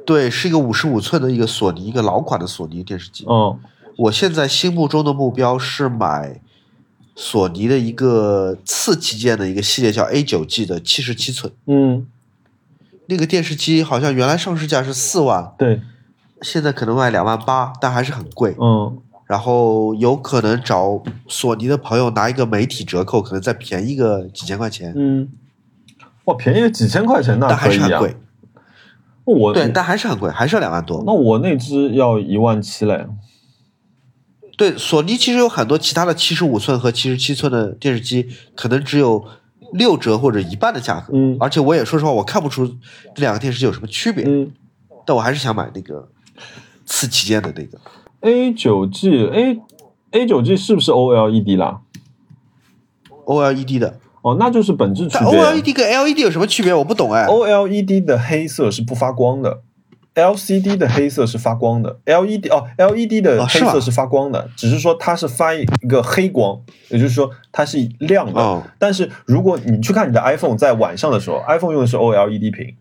对，是一个五十五寸的一个索尼，一个老款的索尼电视机。嗯我现在心目中的目标是买索尼的一个次旗舰的一个系列，叫 A 九 G 的七十七寸。嗯，那个电视机好像原来上市价是四万，对，现在可能卖两万八，但还是很贵。嗯然后有可能找索尼的朋友拿一个媒体折扣，可能再便宜个几千块钱，嗯，哇，便宜了几千块钱那但还。是很贵。我对，但还是很贵，还是要两万多。那我那只要一万七嘞。对，索尼其实有很多其他的七十五寸和七十七寸的电视机，可能只有六折或者一半的价格。嗯而且我也说实话，我看不出这两个电视机有什么区别。嗯但我还是想买那个次旗舰的那个。，A 九 G A A 九 G 是不是 OLED 啦？OLED 的，哦，那就是本质区但别。OLED 跟 LED 有什么区别？我不懂哎。OLED 的黑色是不发光的，LCD 的黑色是发光的。LED 哦，LED 的黑色是发光的，只是说它是发一个黑光，也就是说它是亮的。哦但是如果你去看你的 iPhone，在晚上的时候，iPhone 用的是 OLED 屏，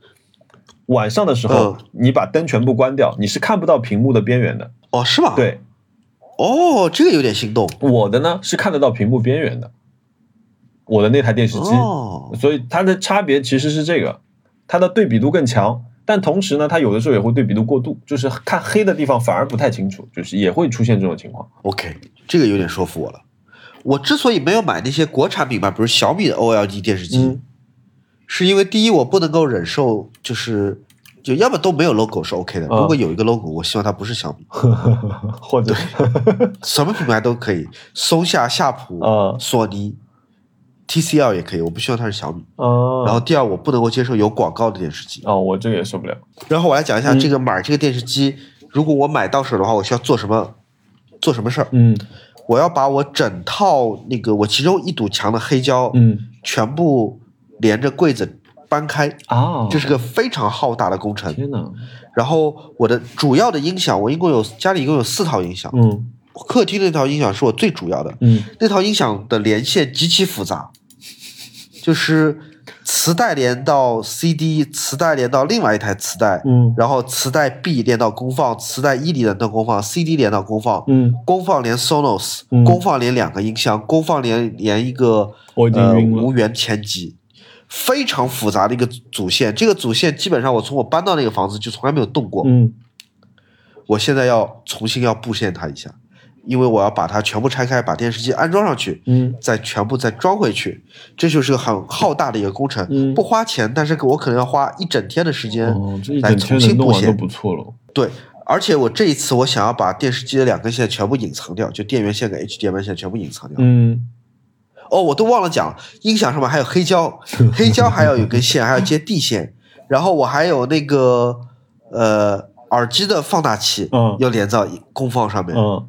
晚上的时候、嗯你把灯全部关掉，你是看不到屏幕的边缘的。哦，是吗？。对，哦，这个有点心动。我的呢是看得到屏幕边缘的，我的那台电视机。哦，所以它的差别其实是这个，它的对比度更强，但同时呢，它有的时候也会对比度过度，就是看黑的地方反而不太清楚，就是也会出现这种情况。OK，这个有点说服我了。我之所以没有买那些国产品牌，比如小米的 OLED 电视机，嗯是因为第一我不能够忍受，就是就要么都没有 logo 是 OK 的，嗯如果有一个 logo，我希望它不是小米，或者 什么品牌都可以，松下、夏普、嗯索尼、TCL 也可以，我不希望它是小米。啊，然后第二，我不能够接受有广告的电视机。哦，我这个也受不了。然后我来讲一下嗯这个买这个电视机，如果我买到手的话，我需要做什么做什么事儿？嗯我要把我整套那个我其中一堵墙的黑胶，嗯全部连着柜子搬开，啊，这是个非常浩大的工程。天哪，然后我的主要的音响，我一共有家里一共有四套音响，嗯。客厅那套音响是我最主要的。嗯。那套音响的连线极其复杂，就是磁带连到 CD，磁带连到另外一台磁带，嗯。然后磁带 B 连到功放，磁带一连到功放，CD 连到功放，嗯，功放连 Sonos，、嗯。功放连两个音箱，功放连连一个呃无源前级，非常复杂的一个主线。这个主线基本上我从我搬到那个房子就从来没有动过。嗯我现在要重新要布线它一下，因为我要把它全部拆开，把电视机安装上去，嗯再全部再装回去，这就是个很浩大的一个工程，嗯不花钱，但是我可能要花一整天的时间来重新布线。不错了。对，而且我这一次我想要把电视机的两根线全部隐藏掉，就电源线跟 HDMI 线全部隐藏掉。嗯哦，我都忘了讲，音响上面还有黑胶，黑胶还要有根线，还要接地线，然后我还有那个呃耳机的放大器，嗯要连到功放上面，嗯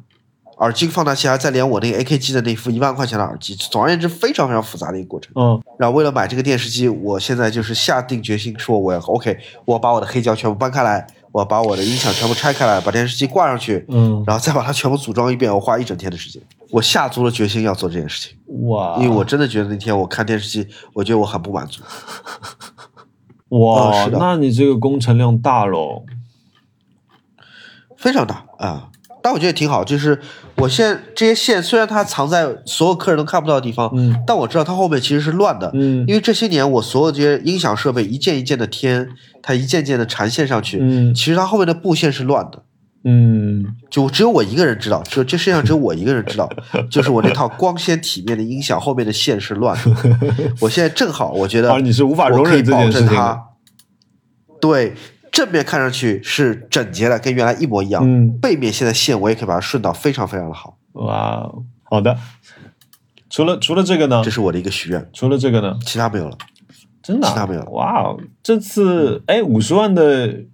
耳机放大器还再连我那个 AKG 的那副一万块钱的耳机，总而言之非常非常复杂的一个过程。嗯然后为了买这个电视机，我现在就是下定决心说我要 OK，我把我的黑胶全部搬开来，我把我的音响全部拆开来，把电视机挂上去，嗯，然后再把它全部组装一遍，我花一整天的时间。我下足了决心要做这件事情，哇，因为我真的觉得那天我看电视机，我觉得我很不满足。哇，哦是的那你这个工程量大喽。非常大啊、但我觉得挺好。就是我现在这些线虽然它藏在所有客人都看不到的地方，嗯但我知道它后面其实是乱的，嗯因为这些年我所有这些音响设备一件一件的添，它一件件的缠线上去，嗯其实它后面的布线是乱的。嗯就只有我一个人知道，只有这世界上只有我一个人知道，就是我那套光鲜体面的音响后面的线是乱的。我现在正好，我觉得而你是无法容我可以忍这保件事情的。证它，对正面看上去是整洁的，跟原来一模一样。嗯，背面现在线我也可以把它顺到非常非常的好，哇，好的。除了除了这个呢这？是我的一个许愿，除了这个呢？其他没有了。真的啊、其他没有哇哦，这次哎，五十万的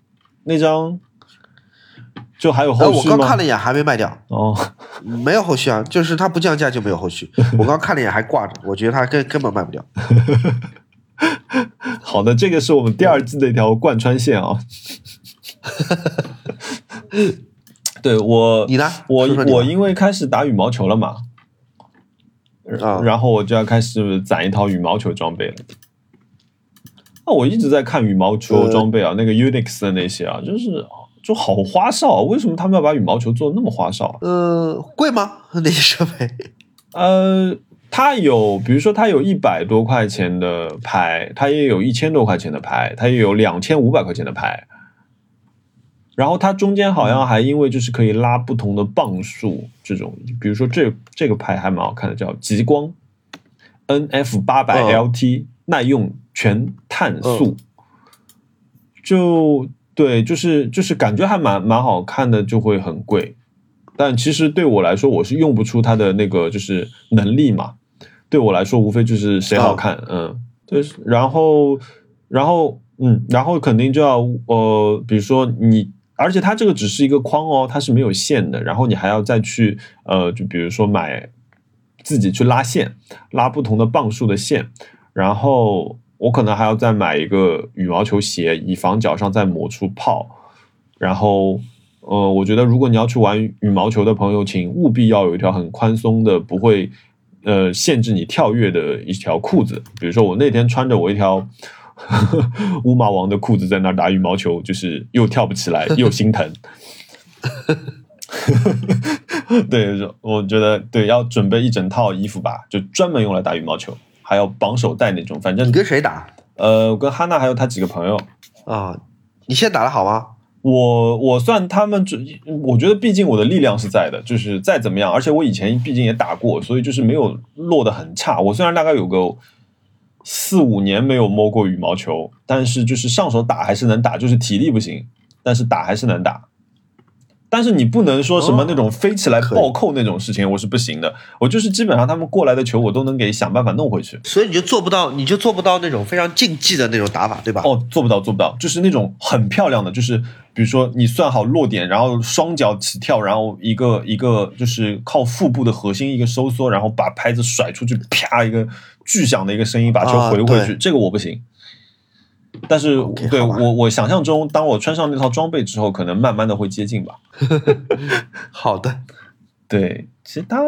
那张，就还有呃，后续吗？我刚看了一眼还没卖掉，哦，没有后续啊，就是它不降价就没有后续。我刚看了一眼还挂着，我觉得它根根本卖不掉。好的，这个是我们第二季的一条贯穿线啊。对我，你呢我我因为开始打羽毛球了嘛，啊然后我就要开始攒一套羽毛球装备了。那我一直在看羽毛球呃装备啊，那个 Unix 的那些啊，就是就好花哨啊，为什么他们要把羽毛球做的那么花哨啊？呃，贵吗？那些设备？呃，它有，比如说它有一百多块钱的拍，它也有一千多块钱的拍，它也有两千五百块钱的拍。然后它中间好像还因为就是可以拉不同的磅数，这种，比如说这这个拍还蛮好看的，叫极光 NF 八百嗯 LT、耐用全碳素，就对，就是就是感觉还蛮蛮好看的，就会很贵。但其实对我来说，我是用不出它的那个就是能力嘛。对我来说，无非就是谁好看，嗯，对。然后，然后，嗯，然后肯定就要呃，比如说你，而且它这个只是一个框哦，它是没有线的。然后你还要再去呃，就比如说买自己去拉线，拉不同的磅数的线。然后我可能还要再买一个羽毛球鞋，以防脚上再磨出泡。然后。呃，我觉得如果你要去玩羽毛球的朋友，请务必要有一条很宽松的，不会呃限制你跳跃的一条裤子。比如说我那天穿着我一条 乌马王的裤子在那打羽毛球，就是又跳不起来又心疼。对，我觉得对，要准备一整套衣服吧，就专门用来打羽毛球，还要绑手带那种。反正你跟谁打？呃，我跟哈娜还有他几个朋友。啊，你现在打的好吗？我我算他们，这我觉得毕竟我的力量是在的，就是再怎么样，而且我以前毕竟也打过，所以就是没有落得很差。我虽然大概有个四五年没有摸过羽毛球，但是就是上手打还是能打，就是体力不行，但是打还是能打。但是你不能说什么那种飞起来暴扣那种事情，我是不行的。我就是基本上他们过来的球，我都能给想办法弄回去。所以你就做不到，你就做不到那种非常竞技的那种打法，对吧？哦，做不到，做不到，就是那种很漂亮的，就是比如说你算好落点，然后双脚起跳，然后一个一个就是靠腹部的核心一个收缩，然后把拍子甩出去，啪一个巨响的一个声音把球回回去，这个我不行。但是，对我我想象中，当我穿上那套装备之后，可能慢慢的会接近吧。好的，对，其他，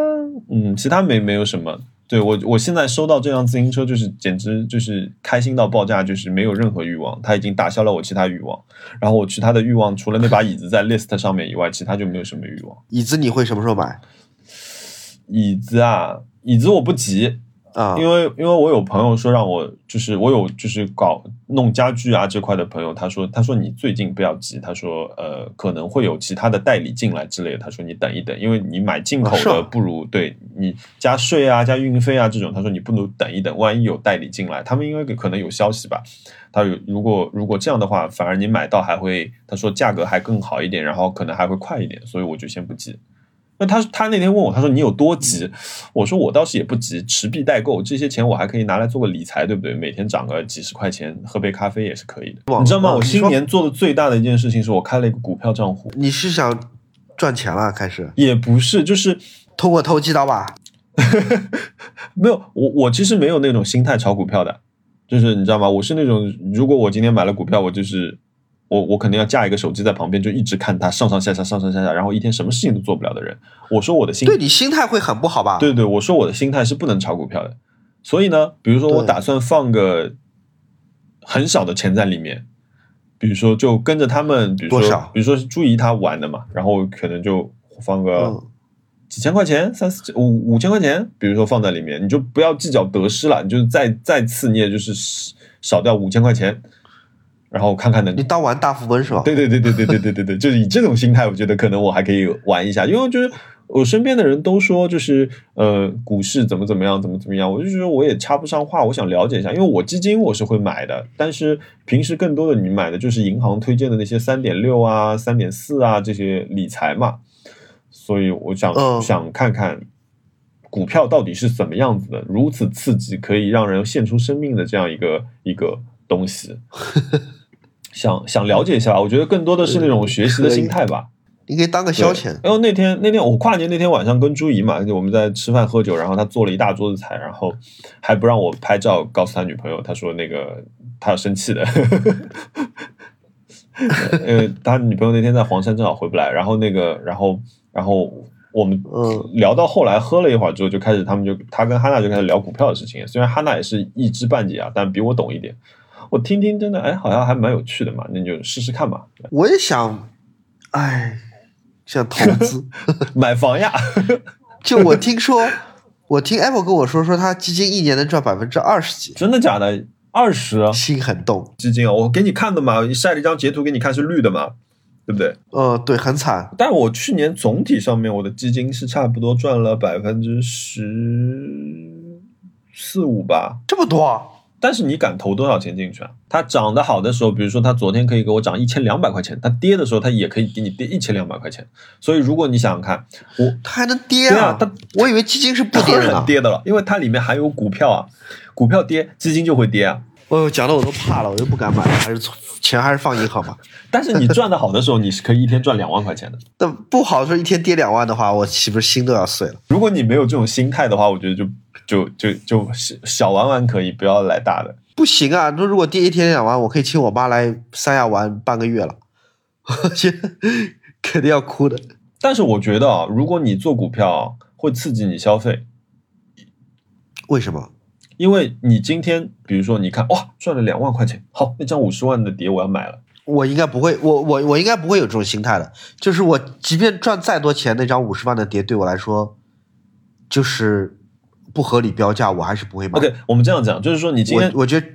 嗯，其他没没有什么。对我，我现在收到这辆自行车，就是简直就是开心到爆炸，就是没有任何欲望，它已经打消了我其他欲望。然后我其他的欲望，除了那把椅子在 list 上面以外，其他就没有什么欲望。椅子你会什么时候买？椅子啊，椅子我不急。啊，因为因为我有朋友说让我就是我有就是搞弄家具啊这块的朋友，他说他说你最近不要急，他说呃可能会有其他的代理进来之类的，他说你等一等，因为你买进口的不如对你加税啊加运费啊这种，他说你不如等一等，万一有代理进来，他们应该可能有消息吧，他有如果如果这样的话，反而你买到还会他说价格还更好一点，然后可能还会快一点，所以我就先不急。那他他那天问我，他说你有多急？我说我倒是也不急，持币待购，这些钱我还可以拿来做个理财，对不对？每天涨个几十块钱，喝杯咖啡也是可以的。你知道吗？我新年做的最大的一件事情是我开了一个股票账户。你是想赚钱了？开始？也不是，就是通过投机倒把。没有，我我其实没有那种心态炒股票的，就是你知道吗？我是那种如果我今天买了股票，我就是。我我肯定要架一个手机在旁边，就一直看他上上下下上上下下，然后一天什么事情都做不了的人。我说我的心对你心态会很不好吧？对对，我说我的心态是不能炒股票的。所以呢，比如说我打算放个很少的钱在里面，比如说就跟着他们，比如说比如说是朱怡他玩的嘛，然后可能就放个几千块钱，三四五五千块钱，比如说放在里面，你就不要计较得失了，你就再再次你也就是少掉五千块钱。然后看看能你当玩大富翁是吧？对对对对对对对对对，就是以这种心态，我觉得可能我还可以玩一下，因为就是我身边的人都说，就是呃股市怎么怎么样，怎么怎么样，我就觉得我也插不上话，我想了解一下，因为我基金我是会买的，但是平时更多的你买的就是银行推荐的那些三点六啊、三点四啊这些理财嘛，所以我想想看看股票到底是怎么样子的，如此刺激，可以让人献出生命的这样一个一个东西。想想了解一下，我觉得更多的是那种学习的心态吧。你可以当个消遣。然后那天那天我跨年那天晚上跟朱怡嘛，我们在吃饭喝酒，然后他做了一大桌子菜，然后还不让我拍照，告诉他女朋友，他说那个他要生气的。因为他女朋友那天在黄山正好回不来，然后那个然后然后我们聊到后来喝了一会儿之后，就开始他们就他跟哈娜就开始聊股票的事情。虽然哈娜也是一知半解啊，但比我懂一点。我听听，真的，哎，好像还蛮有趣的嘛，那就试试看吧。我也想，哎，想投资 买房呀。就我听说，我听 Apple 跟我说，说他基金一年能赚百分之二十几。真的假的？二十？心很动。基金啊，我给你看的嘛，晒了一张截图给你看，是绿的嘛，对不对？呃，对，很惨。但我去年总体上面，我的基金是差不多赚了百分之十四五吧。这么多？但是你敢投多少钱进去啊？它涨得好的时候，比如说它昨天可以给我涨一千两百块钱，它跌的时候它也可以给你跌一千两百块钱。所以如果你想想看，我它还能跌对啊它我以为基金是不跌的呢。跌的了，因为它里面还有股票啊，股票跌，基金就会跌啊。哦，讲的我都怕了，我就不敢买了，还是钱还是放银行吧。但是你赚的好的时候，你是可以一天赚两万块钱的。但不好的时候一天跌两万的话，我岂不是心都要碎了？如果你没有这种心态的话，我觉得就就就就小小玩玩可以，不要来大的。不行啊！那如果第一天两万，我可以请我妈来三亚玩半个月了，我觉得肯定要哭的。但是我觉得啊，如果你做股票啊，会刺激你消费，为什么？因为你今天比如说你看哇赚了两万块钱，好那张五十万的碟我要买了，我应该不会，我我我应该不会有这种心态的。就是我即便赚再多钱，那张五十万的碟对我来说，就是不合理标价，我还是不会买。OK，我们这样讲，就是说你今天我我觉得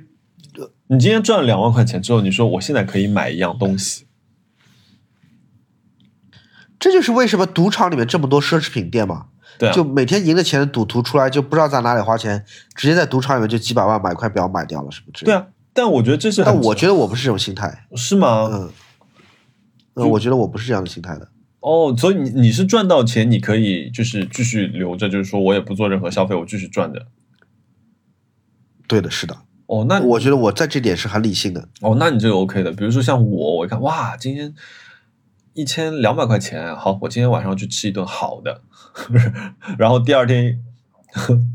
你今天赚了两万块钱之后，你说我现在可以买一样东西，这就是为什么赌场里面这么多奢侈品店嘛。对啊，就每天赢的钱赌徒出来，就不知道在哪里花钱，直接在赌场里面就几百万买块表买掉了，是不是？对。啊。但我觉得这是，但我觉得我不是这种心态，是吗？嗯，嗯，我觉得我不是这样的心态的。哦，所以你你是赚到钱，你可以就是继续留着，就是说我也不做任何消费，我继续赚的。对的，是的，哦，那我觉得我在这点是很理性的。哦，那你这个 OK 的。比如说像我，我一看哇，今天一千两百块钱，好，我今天晚上去吃一顿好的，然后第二天，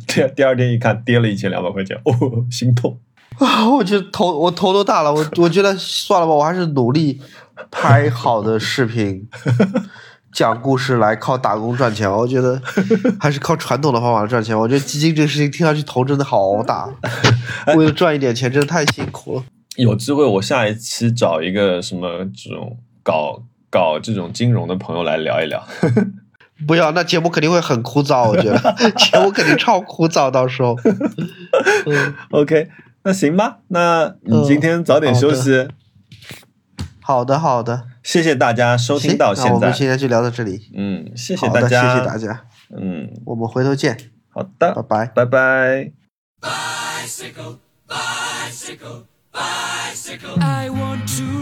第第二天一看跌了一千两百块钱，哦，心痛。啊，我觉得头我头都大了，我我觉得算了吧，我还是努力拍好的视频，讲故事来靠打工赚钱。我觉得还是靠传统的方法赚钱。我觉得基金这个事情听上去头真的好大，为了赚一点钱真的太辛苦了。有机会我下一期找一个什么这种搞搞这种金融的朋友来聊一聊。不要，那节目肯定会很枯燥，我觉得节目肯定超枯燥，到时候。嗯，OK，那行吧，那你嗯今天早点休息。好的，好的，谢谢大家收听，到现在那我们。今天就聊到这里。嗯，谢谢，大家，谢谢大家，嗯，我们回头见，好的，拜拜。拜拜。Bicycle, bicycle, bicycle, bicycle,